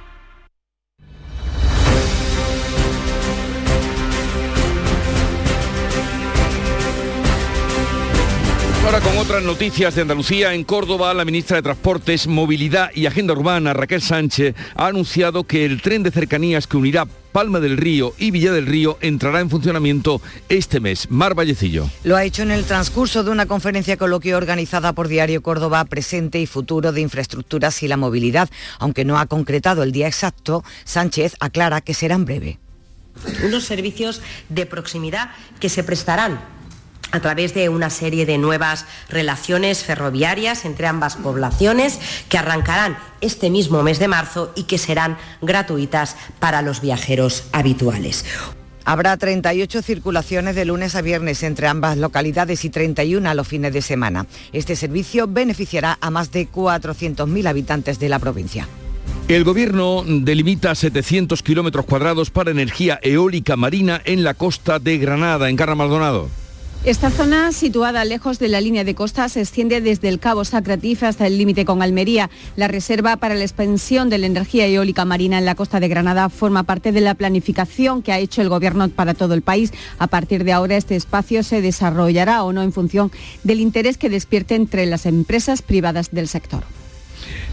S1: Ahora con otras noticias de Andalucía, en Córdoba, la ministra de Transportes, Movilidad y Agenda Urbana, Raquel Sánchez, ha anunciado que el tren de cercanías que unirá Palma del Río y Villa del Río entrará en funcionamiento este mes. Mar Vallecillo.
S10: Lo ha hecho en el transcurso de una conferencia coloquio organizada por Diario Córdoba Presente y Futuro de Infraestructuras y la Movilidad. Aunque no ha concretado el día exacto, Sánchez aclara que será en breve.
S45: Unos servicios de proximidad que se prestarán a través de una serie de nuevas relaciones ferroviarias entre ambas poblaciones que arrancarán este mismo mes de marzo y que serán gratuitas para los viajeros habituales.
S10: Habrá 38 circulaciones de lunes a viernes entre ambas localidades y 31 a los fines de semana. Este servicio beneficiará a más de 400.000 habitantes de la provincia.
S1: El gobierno delimita 700 kilómetros cuadrados para energía eólica marina en la costa de Granada, en Carra Maldonado.
S46: Esta zona, situada lejos de la línea de costa, se extiende desde el Cabo Sacratif hasta el límite con Almería. La reserva para la expansión de la energía eólica marina en la costa de Granada forma parte de la planificación que ha hecho el Gobierno para todo el país. A partir de ahora, este espacio se desarrollará o no en función del interés que despierte entre las empresas privadas del sector.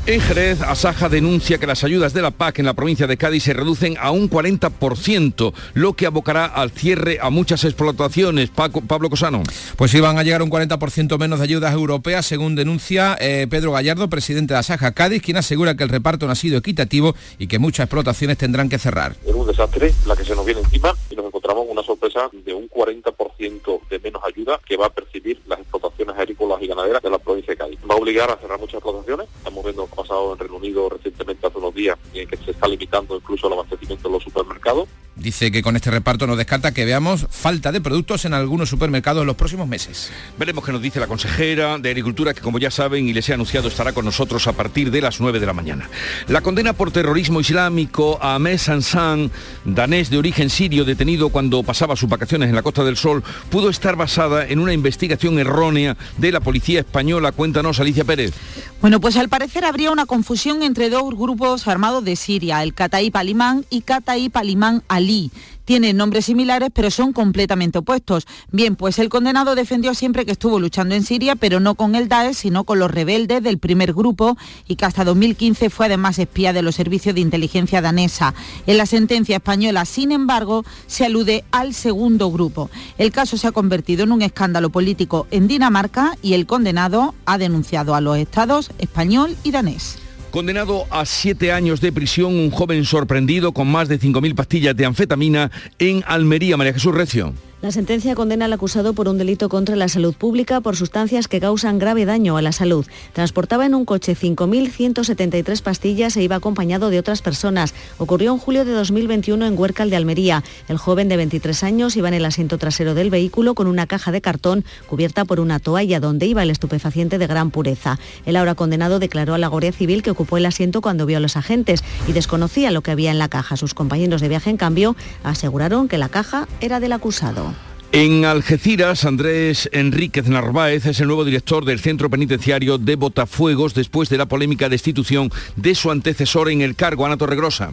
S1: En Jerez, Asaja denuncia que las ayudas de la PAC en la provincia de Cádiz se reducen a un 40%, lo que abocará al cierre a muchas explotaciones. Pablo Cosano.
S8: Pues iban a llegar un 40% menos de ayudas europeas, según denuncia eh, Pedro Gallardo, presidente de Asaja Cádiz, quien asegura que el reparto no ha sido equitativo y que muchas explotaciones tendrán que cerrar.
S47: Es un desastre la que se nos viene encima y nos encontramos una sorpresa de un 40% de menos ayuda que va a percibir las explotaciones agrícolas y ganaderas de la provincia de Cádiz. Va a obligar a cerrar muchas explotaciones. Estamos viendo pasado en Reino Unido recientemente hace unos días, en que se está limitando incluso el abastecimiento en los supermercados.
S8: Dice que con este reparto no descarta que veamos falta de productos en algunos supermercados en los próximos meses.
S1: Veremos qué nos dice la consejera de Agricultura, que como ya saben y les he anunciado estará con nosotros a partir de las 9 de la mañana. La condena por terrorismo islámico a Ahmed Sansan, danés de origen sirio detenido cuando pasaba sus vacaciones en la Costa del Sol, pudo estar basada en una investigación errónea de la policía española. Cuéntanos, Alicia Pérez.
S12: Bueno, pues al parecer habría una confusión entre dos grupos armados de Siria, el Kataib Alimán y Kataib Alimán Ali. Tienen nombres similares, pero son completamente opuestos. Bien, pues el condenado defendió siempre que estuvo luchando en Siria, pero no con el Daesh, sino con los rebeldes del primer grupo y que hasta 2015 fue además espía de los servicios de inteligencia danesa. En la sentencia española, sin embargo, se alude al segundo grupo. El caso se ha convertido en un escándalo político en Dinamarca y el condenado ha denunciado a los estados español y danés.
S1: Condenado a siete años de prisión, un joven sorprendido con más de 5.000 pastillas de anfetamina en Almería, María Jesús Recio.
S48: La sentencia condena al acusado por un delito contra la salud pública por sustancias que causan grave daño a la salud. Transportaba en un coche 5.173 pastillas e iba acompañado de otras personas. Ocurrió en julio de 2021 en Huércal de Almería. El joven de 23 años iba en el asiento trasero del vehículo con una caja de cartón cubierta por una toalla donde iba el estupefaciente de gran pureza. El ahora condenado declaró a la Guardia Civil que ocupó el asiento cuando vio a los agentes y desconocía lo que había en la caja. Sus compañeros de viaje, en cambio, aseguraron que la caja era del acusado.
S1: En Algeciras, Andrés Enríquez Narváez es el nuevo director del centro penitenciario de Botafuegos después de la polémica destitución de su antecesor en el cargo, Ana Torregrosa.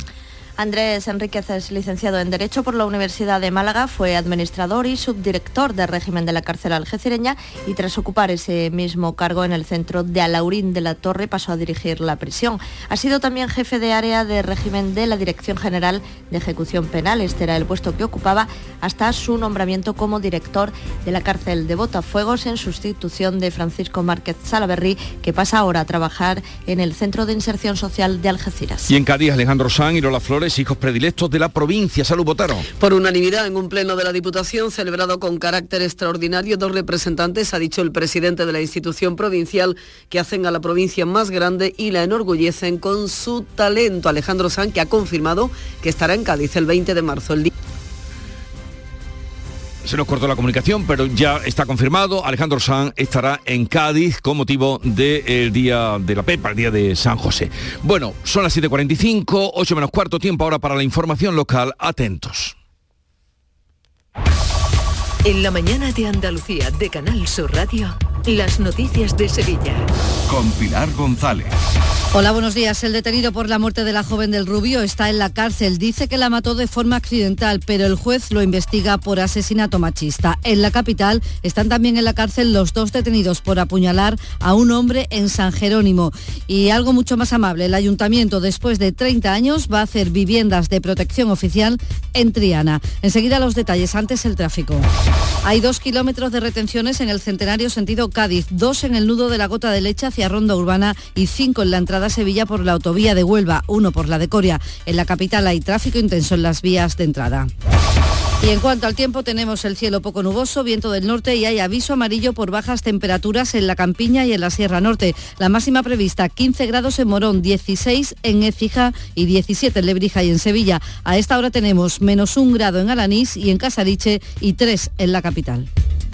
S7: Andrés Enríquez es licenciado en Derecho por la Universidad de Málaga, fue administrador y subdirector del régimen de la cárcel algecireña y tras ocupar ese mismo cargo en el centro de Alaurín de la Torre pasó a dirigir la prisión. Ha sido también jefe de área de régimen de la Dirección General de Ejecución Penal. Este era el puesto que ocupaba hasta su nombramiento como director de la cárcel de Botafuegos en sustitución de Francisco Márquez Salaverry, que pasa ahora a trabajar en el Centro de Inserción Social de Algeciras.
S1: Y en Cádiz, Alejandro San y Lola Flores hijos predilectos de la provincia. Salud, votaron.
S6: Por unanimidad en un pleno de la Diputación celebrado con carácter extraordinario, dos representantes, ha dicho el presidente de la institución provincial, que hacen a la provincia más grande y la enorgullecen con su talento. Alejandro San, que ha confirmado que estará en Cádiz el 20 de marzo. El día
S1: se nos cortó la comunicación, pero ya está confirmado. Alejandro San estará en Cádiz con motivo del día de la Pepa, el día de San José. Bueno, son las 7.45, 8 menos cuarto tiempo ahora para la información local. Atentos.
S37: En la mañana de Andalucía de Canal Sur Radio, las noticias de Sevilla.
S43: Con Pilar González.
S11: Hola, buenos días. El detenido por la muerte de la joven del Rubio está en la cárcel. Dice que la mató de forma accidental, pero el juez lo investiga por asesinato machista. En la capital están también en la cárcel los dos detenidos por apuñalar a un hombre en San Jerónimo. Y algo mucho más amable, el ayuntamiento después de 30 años va a hacer viviendas de protección oficial en Triana. Enseguida los detalles, antes el tráfico. Hay dos kilómetros de retenciones en el centenario sentido Cádiz, dos en el nudo de la gota de leche hacia Ronda Urbana y cinco en la entrada a Sevilla por la autovía de Huelva, uno por la de Coria. En la capital hay tráfico intenso en las vías de entrada. Y en cuanto al tiempo, tenemos el cielo poco nuboso, viento del norte y hay aviso amarillo por bajas temperaturas en la campiña y en la Sierra Norte. La máxima prevista 15 grados en Morón, 16 en Écija y 17 en Lebrija y en Sevilla. A esta hora tenemos menos un grado en Alanís y en Casariche y 3 en la capital.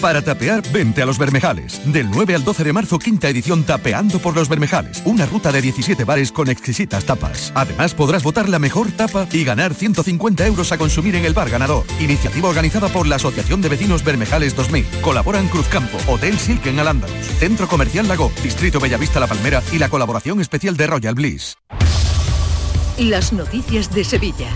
S43: Para tapear, vente a Los Bermejales. Del 9 al 12 de marzo, quinta edición Tapeando por Los Bermejales. Una ruta de 17 bares con exquisitas tapas. Además, podrás votar la mejor tapa y ganar 150 euros a consumir en el bar ganador. Iniciativa organizada por la Asociación de Vecinos Bermejales 2000. Colaboran Cruzcampo, Hotel Silken al Andalus, Centro Comercial Lago, Distrito Bellavista La Palmera y la colaboración especial de Royal Bliss.
S37: Las noticias de Sevilla.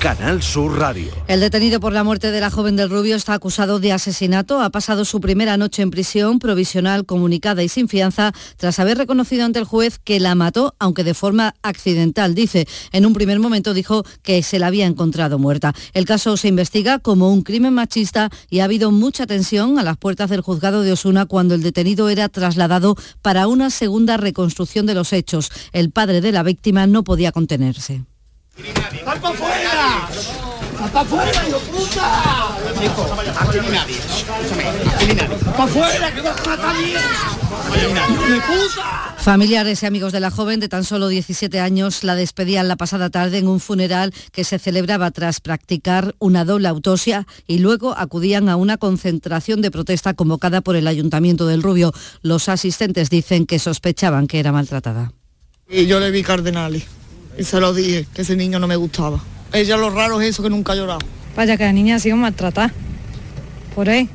S43: Canal Sur Radio.
S11: El detenido por la muerte de la joven del Rubio está acusado de asesinato. Ha pasado su primera noche en prisión provisional, comunicada y sin fianza, tras haber reconocido ante el juez que la mató, aunque de forma accidental. Dice, en un primer momento dijo que se la había encontrado muerta. El caso se investiga como un crimen machista y ha habido mucha tensión a las puertas del juzgado de Osuna cuando el detenido era trasladado para una segunda reconstrucción de los hechos. El padre de la víctima no podía contenerse.
S49: ¡Sal para afuera! ¡Sal para afuera, hijo puta! Aquí ni nadie. Aquí ni nadie. ¡Para afuera, que vas a matar bien! puta!
S11: Familiares y amigos de la joven de tan solo 17 años la despedían la pasada tarde en un funeral que se celebraba tras practicar una doble autopsia y luego acudían a una concentración de protesta convocada por el Ayuntamiento del Rubio. Los asistentes dicen que sospechaban que era maltratada.
S50: Y yo le vi cardenales y se lo dije, que ese niño no me gustaba. Ella lo raro es eso, que nunca ha llorado.
S51: Vaya, que la niña ha sido maltratada por él.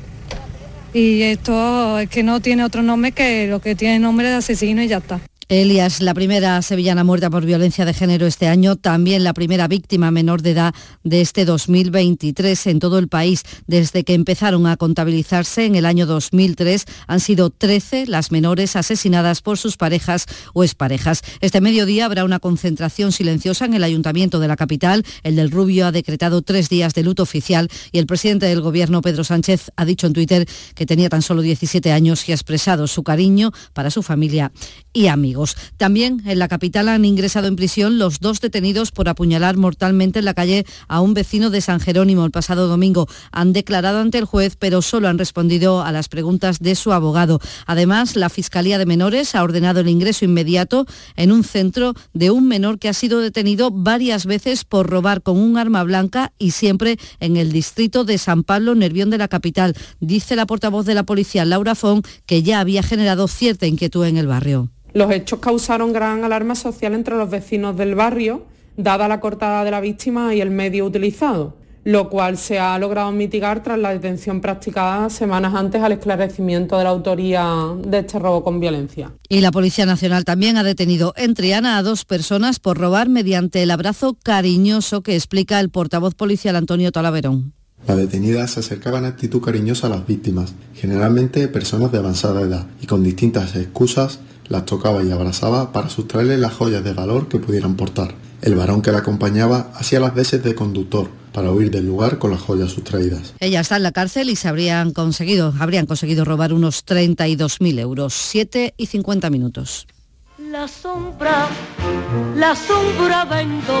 S51: Y esto es que no tiene otro nombre que lo que tiene nombre de asesino y ya está.
S11: Elias, la primera sevillana muerta por violencia de género este año, también la primera víctima menor de edad de este 2023 en todo el país. Desde que empezaron a contabilizarse en el año 2003 han sido 13 las menores asesinadas por sus parejas o exparejas. Este mediodía habrá una concentración silenciosa en el ayuntamiento de la capital. El del Rubio ha decretado tres días de luto oficial y el presidente del gobierno, Pedro Sánchez, ha dicho en Twitter que tenía tan solo 17 años y ha expresado su cariño para su familia y amigos. También en la capital han ingresado en prisión los dos detenidos por apuñalar mortalmente en la calle a un vecino de San Jerónimo el pasado domingo. Han declarado ante el juez, pero solo han respondido a las preguntas de su abogado. Además, la Fiscalía de Menores ha ordenado el ingreso inmediato en un centro de un menor que ha sido detenido varias veces por robar con un arma blanca y siempre en el distrito de San Pablo, Nervión de la capital. Dice la portavoz de la policía, Laura Fon, que ya había generado cierta inquietud en el barrio.
S52: Los hechos causaron gran alarma social entre los vecinos del barrio, dada la cortada de la víctima y el medio utilizado lo cual se ha logrado mitigar tras la detención practicada semanas antes al esclarecimiento de la autoría de este robo con violencia.
S11: Y la Policía Nacional también ha detenido en Triana a dos personas por robar mediante el abrazo cariñoso que explica el portavoz policial Antonio Talaverón.
S53: Las detenidas se acercaban a actitud cariñosa a las víctimas, generalmente personas de avanzada edad, y con distintas excusas las tocaba y abrazaba para sustraerles las joyas de valor que pudieran portar. El varón que la acompañaba hacía las veces de conductor para huir del lugar con las joyas sustraídas.
S11: Ella está en la cárcel y se habrían conseguido, habrían conseguido robar unos 32.000 euros. 7 y 50 minutos.
S54: La sombra, la sombra vendo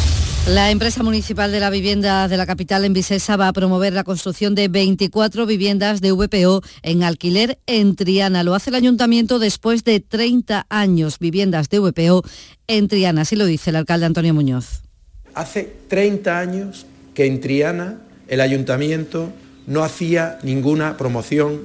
S11: La empresa municipal de la vivienda de la capital en Vicesa va a promover la construcción de 24 viviendas de VPO en alquiler en Triana. Lo hace el ayuntamiento después de 30 años viviendas de VPO en Triana, así lo dice el alcalde Antonio Muñoz.
S55: Hace 30 años que en Triana el ayuntamiento no hacía ninguna promoción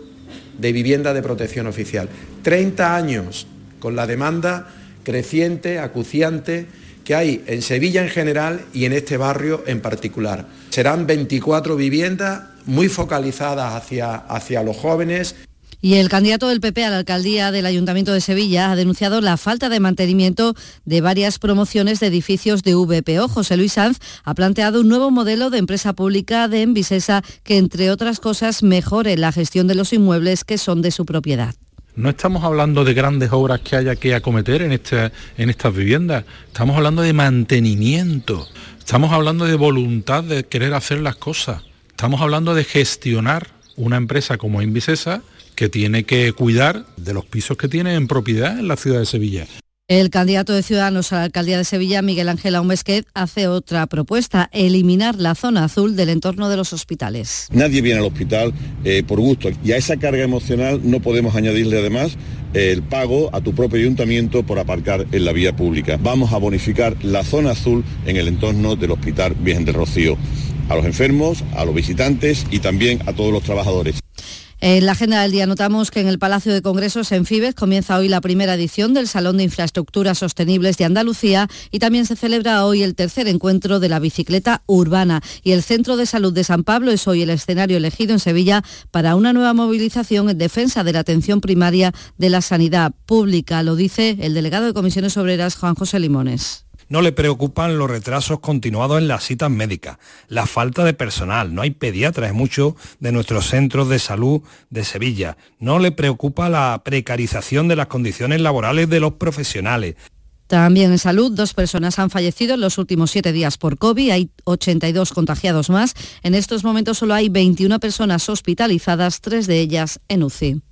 S55: de vivienda de protección oficial. 30 años con la demanda creciente, acuciante que hay en Sevilla en general y en este barrio en particular. Serán 24 viviendas muy focalizadas hacia, hacia los jóvenes.
S11: Y el candidato del PP a la alcaldía del Ayuntamiento de Sevilla ha denunciado la falta de mantenimiento de varias promociones de edificios de VPO. José Luis Sanz ha planteado un nuevo modelo de empresa pública de Envisesa que, entre otras cosas, mejore la gestión de los inmuebles que son de su propiedad.
S56: No estamos hablando de grandes obras que haya que acometer en, este, en estas viviendas, estamos hablando de mantenimiento, estamos hablando de voluntad de querer hacer las cosas, estamos hablando de gestionar una empresa como Invisesa que tiene que cuidar de los pisos que tiene en propiedad en la ciudad de Sevilla.
S11: El candidato de Ciudadanos a la alcaldía de Sevilla, Miguel Ángel Aumesquet, hace otra propuesta, eliminar la zona azul del entorno de los hospitales.
S57: Nadie viene al hospital eh, por gusto y a esa carga emocional no podemos añadirle además el pago a tu propio ayuntamiento por aparcar en la vía pública. Vamos a bonificar la zona azul en el entorno del Hospital Virgen del Rocío, a los enfermos, a los visitantes y también a todos los trabajadores.
S11: En la agenda del día notamos que en el Palacio de Congresos en Fibes comienza hoy la primera edición del Salón de Infraestructuras Sostenibles de Andalucía y también se celebra hoy el tercer encuentro de la bicicleta urbana. Y el Centro de Salud de San Pablo es hoy el escenario elegido en Sevilla para una nueva movilización en defensa de la atención primaria de la sanidad pública. Lo dice el delegado de Comisiones Obreras, Juan José Limones.
S58: No le preocupan los retrasos continuados en las citas médicas, la falta de personal, no hay pediatras en muchos de nuestros centros de salud de Sevilla. No le preocupa la precarización de las condiciones laborales de los profesionales.
S11: También en salud, dos personas han fallecido en los últimos siete días por COVID, hay 82 contagiados más. En estos momentos solo hay 21 personas hospitalizadas, tres de ellas en UCI.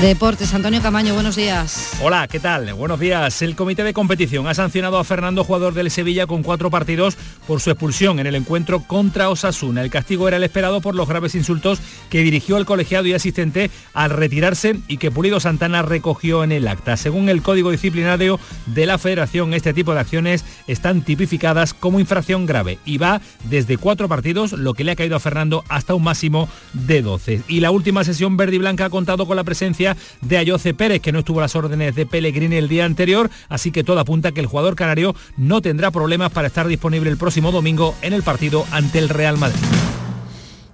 S11: Deportes, Antonio Camaño, buenos días.
S59: Hola, ¿qué tal? Buenos días. El comité de competición ha sancionado a Fernando, jugador del Sevilla, con cuatro partidos por su expulsión en el encuentro contra Osasuna. El castigo era el esperado por los graves insultos que dirigió al colegiado y asistente al retirarse y que Pulido Santana recogió en el acta. Según el código disciplinario de la federación, este tipo de acciones están tipificadas como infracción grave y va desde cuatro partidos, lo que le ha caído a Fernando, hasta un máximo de 12. Y la última sesión verde y blanca ha contado con la presencia ausencia de Ayoce Pérez, que no estuvo a las órdenes de Pellegrini el día anterior, así que todo apunta que el jugador canario no tendrá problemas para estar disponible el próximo domingo en el partido ante el Real Madrid.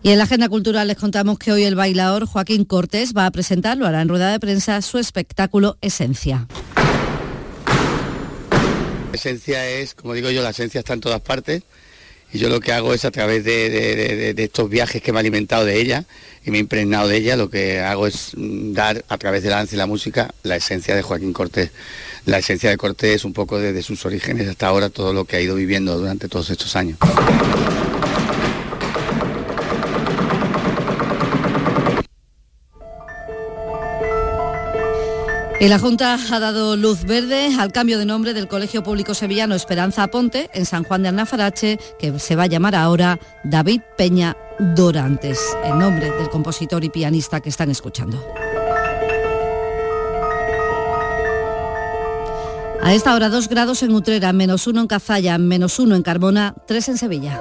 S11: Y en la agenda cultural les contamos que hoy el bailador Joaquín Cortés va a presentar, lo hará en rueda de prensa, su espectáculo Esencia.
S60: Esencia es, como digo yo, la esencia está en todas partes y yo lo que hago es a través de, estos viajes que me he alimentado de ella y me he impregnado de ella, lo que hago es dar a través de la danza y la música la esencia de Joaquín Cortés. La esencia de Cortés un poco desde sus orígenes hasta ahora todo lo que ha ido viviendo durante todos estos años.
S11: La Junta ha dado luz verde al cambio de nombre del Colegio Público Sevillano Esperanza Ponte en San Juan de Alnafarache, que se va a llamar ahora David Peña Dorantes, el nombre del compositor y pianista que están escuchando. A esta hora 2 grados en Utrera, menos uno en Cazalla, menos uno en Carmona, 3 en Sevilla.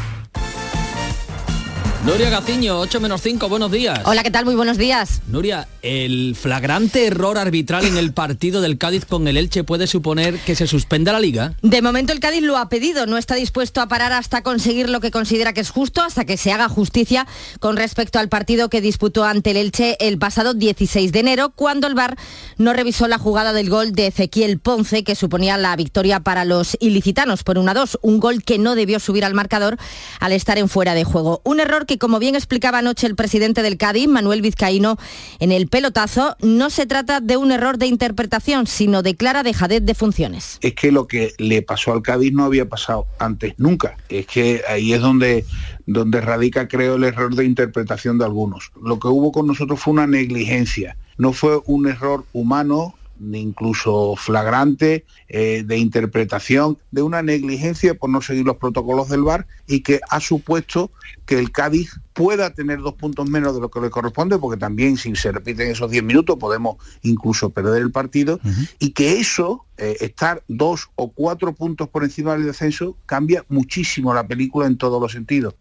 S20: Nuria Gaciño, 8 menos 5, buenos días.
S39: Hola, ¿qué tal? Muy buenos días.
S20: Nuria, ¿el flagrante error arbitral en el partido del Cádiz con el Elche puede suponer que se suspenda la liga?
S39: De momento el Cádiz lo ha pedido, no está dispuesto a parar hasta conseguir lo que considera que es justo, hasta que se haga justicia con respecto al partido que disputó ante el Elche el pasado 16 de enero, cuando el VAR no revisó la jugada del gol de Ezequiel Ponce, que suponía la victoria para los ilicitanos por 1-2, un gol que no debió subir al marcador al estar en fuera de juego. Un error que, como bien explicaba anoche el presidente del Cádiz, Manuel Vizcaíno, en el pelotazo, no se trata de un error de interpretación, sino de clara dejadez de funciones.
S61: Es que lo que le pasó al Cádiz no había pasado antes nunca. Es que ahí es donde, donde radica, creo, el error de interpretación de algunos. Lo que hubo con nosotros fue una negligencia. No fue un error humano incluso flagrante eh, de interpretación de una negligencia por no seguir los protocolos del VAR y que ha supuesto que el Cádiz pueda tener dos puntos menos de lo que le corresponde, porque también si se repiten esos 10 minutos podemos incluso perder el partido, y que eso, eh, estar dos o cuatro puntos por encima del descenso, cambia muchísimo la película en todos los sentidos.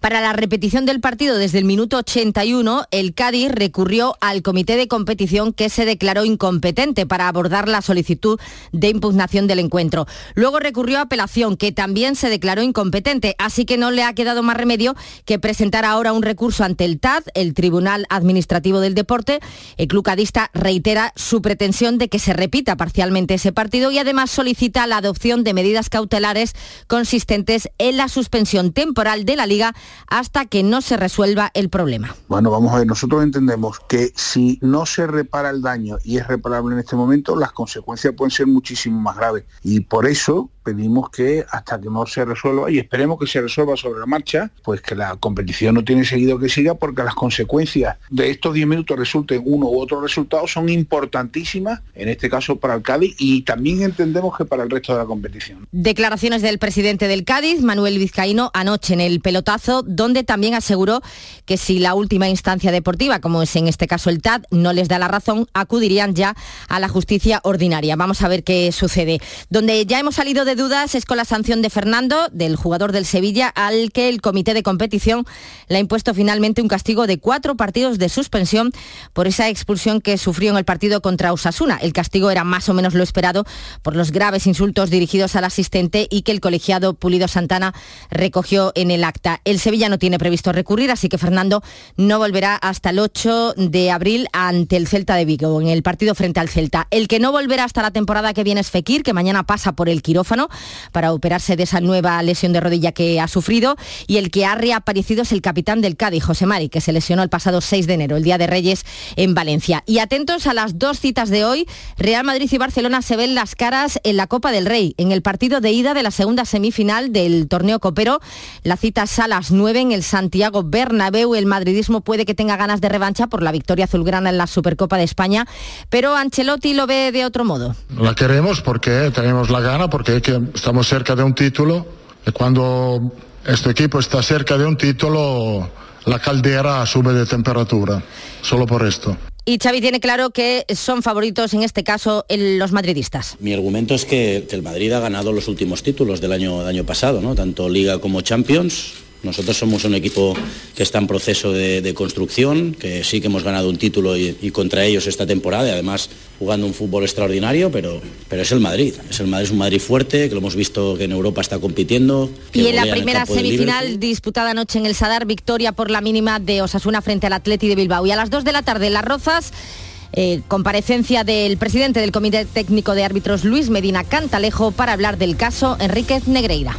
S39: Para la repetición del partido desde el minuto 81, el Cádiz recurrió al comité de competición que se declaró incompetente para abordar la solicitud de impugnación del encuentro. Luego recurrió a apelación, que también se declaró incompetente, así que no le ha quedado más remedio que presentar ahora un recurso ante el TAD, el Tribunal Administrativo del Deporte. El club cadista reitera su pretensión de que se repita parcialmente ese partido y además solicita la adopción de medidas cautelares consistentes en la suspensión temporal de la liga hasta que no se resuelva el problema.
S61: Bueno, vamos a ver, nosotros entendemos que si no se repara el daño y es reparable en este momento, las consecuencias pueden ser muchísimo más graves. Y por eso pedimos que hasta que no se resuelva, y esperemos que se resuelva sobre la marcha, pues que la competición no tiene seguido que siga porque las consecuencias de estos 10 minutos resulten uno u otro resultado son importantísimas, en este caso para el Cádiz, y también entendemos que para el resto de la competición.
S39: Declaraciones del presidente del Cádiz, Manuel Vizcaíno, anoche en el pelotazo, donde también aseguró que si la última instancia deportiva, como es en este caso el TAD, no les da la razón, acudirían ya a la justicia ordinaria. Vamos a ver qué sucede. Donde ya hemos salido de dudas es con la sanción de Fernando, del jugador del Sevilla, al que el comité de competición le ha impuesto finalmente un castigo de cuatro partidos de suspensión por esa expulsión que sufrió en el partido contra Osasuna. El castigo era más o menos lo esperado por los graves insultos dirigidos al asistente y que el colegiado Pulido Santana recogió en el acta. El Sevilla no tiene previsto recurrir, así que Fernando no volverá hasta el 8 de abril ante el Celta de Vigo, en el partido frente al Celta. El que no volverá hasta la temporada que viene es Fekir, que mañana pasa por el quirófano para operarse de esa nueva lesión de rodilla que ha sufrido, y el que ha reaparecido es el capitán del Cádiz, José Mari, que se lesionó el pasado 6 de enero, el Día de Reyes, en Valencia. Y atentos a las dos citas de hoy, Real Madrid y Barcelona se ven las caras en la Copa del Rey, en el partido de ida de la segunda semifinal del torneo copero. La cita es a las 9 en el Santiago Bernabéu. El madridismo puede que tenga ganas de revancha por la victoria azulgrana en la Supercopa de España, pero Ancelotti lo ve de otro modo.
S62: La queremos porque tenemos la gana, porque estamos cerca de un título y cuando este equipo está cerca de un título, la caldera sube de temperatura, solo por esto.
S39: Y Xavi tiene claro que son favoritos en este caso los madridistas.
S63: Mi argumento es que el Madrid ha ganado los últimos títulos del año, del año pasado, ¿no? tanto Liga como Champions nosotros somos un equipo que está en proceso de, construcción, que sí que hemos ganado un título y, contra ellos esta temporada, y además jugando un fútbol extraordinario, pero, pero es el Madrid. Es el Madrid, es un Madrid fuerte, que lo hemos visto que en Europa está compitiendo.
S39: Y en la primera semifinal disputada anoche en el Sadar, victoria por la mínima de Osasuna frente al Atleti de Bilbao. Y a las 2 de la tarde, Las Rozas. Eh, comparecencia del presidente del Comité Técnico de Árbitros Luis Medina Cantalejo para hablar del caso Enríquez Negreira.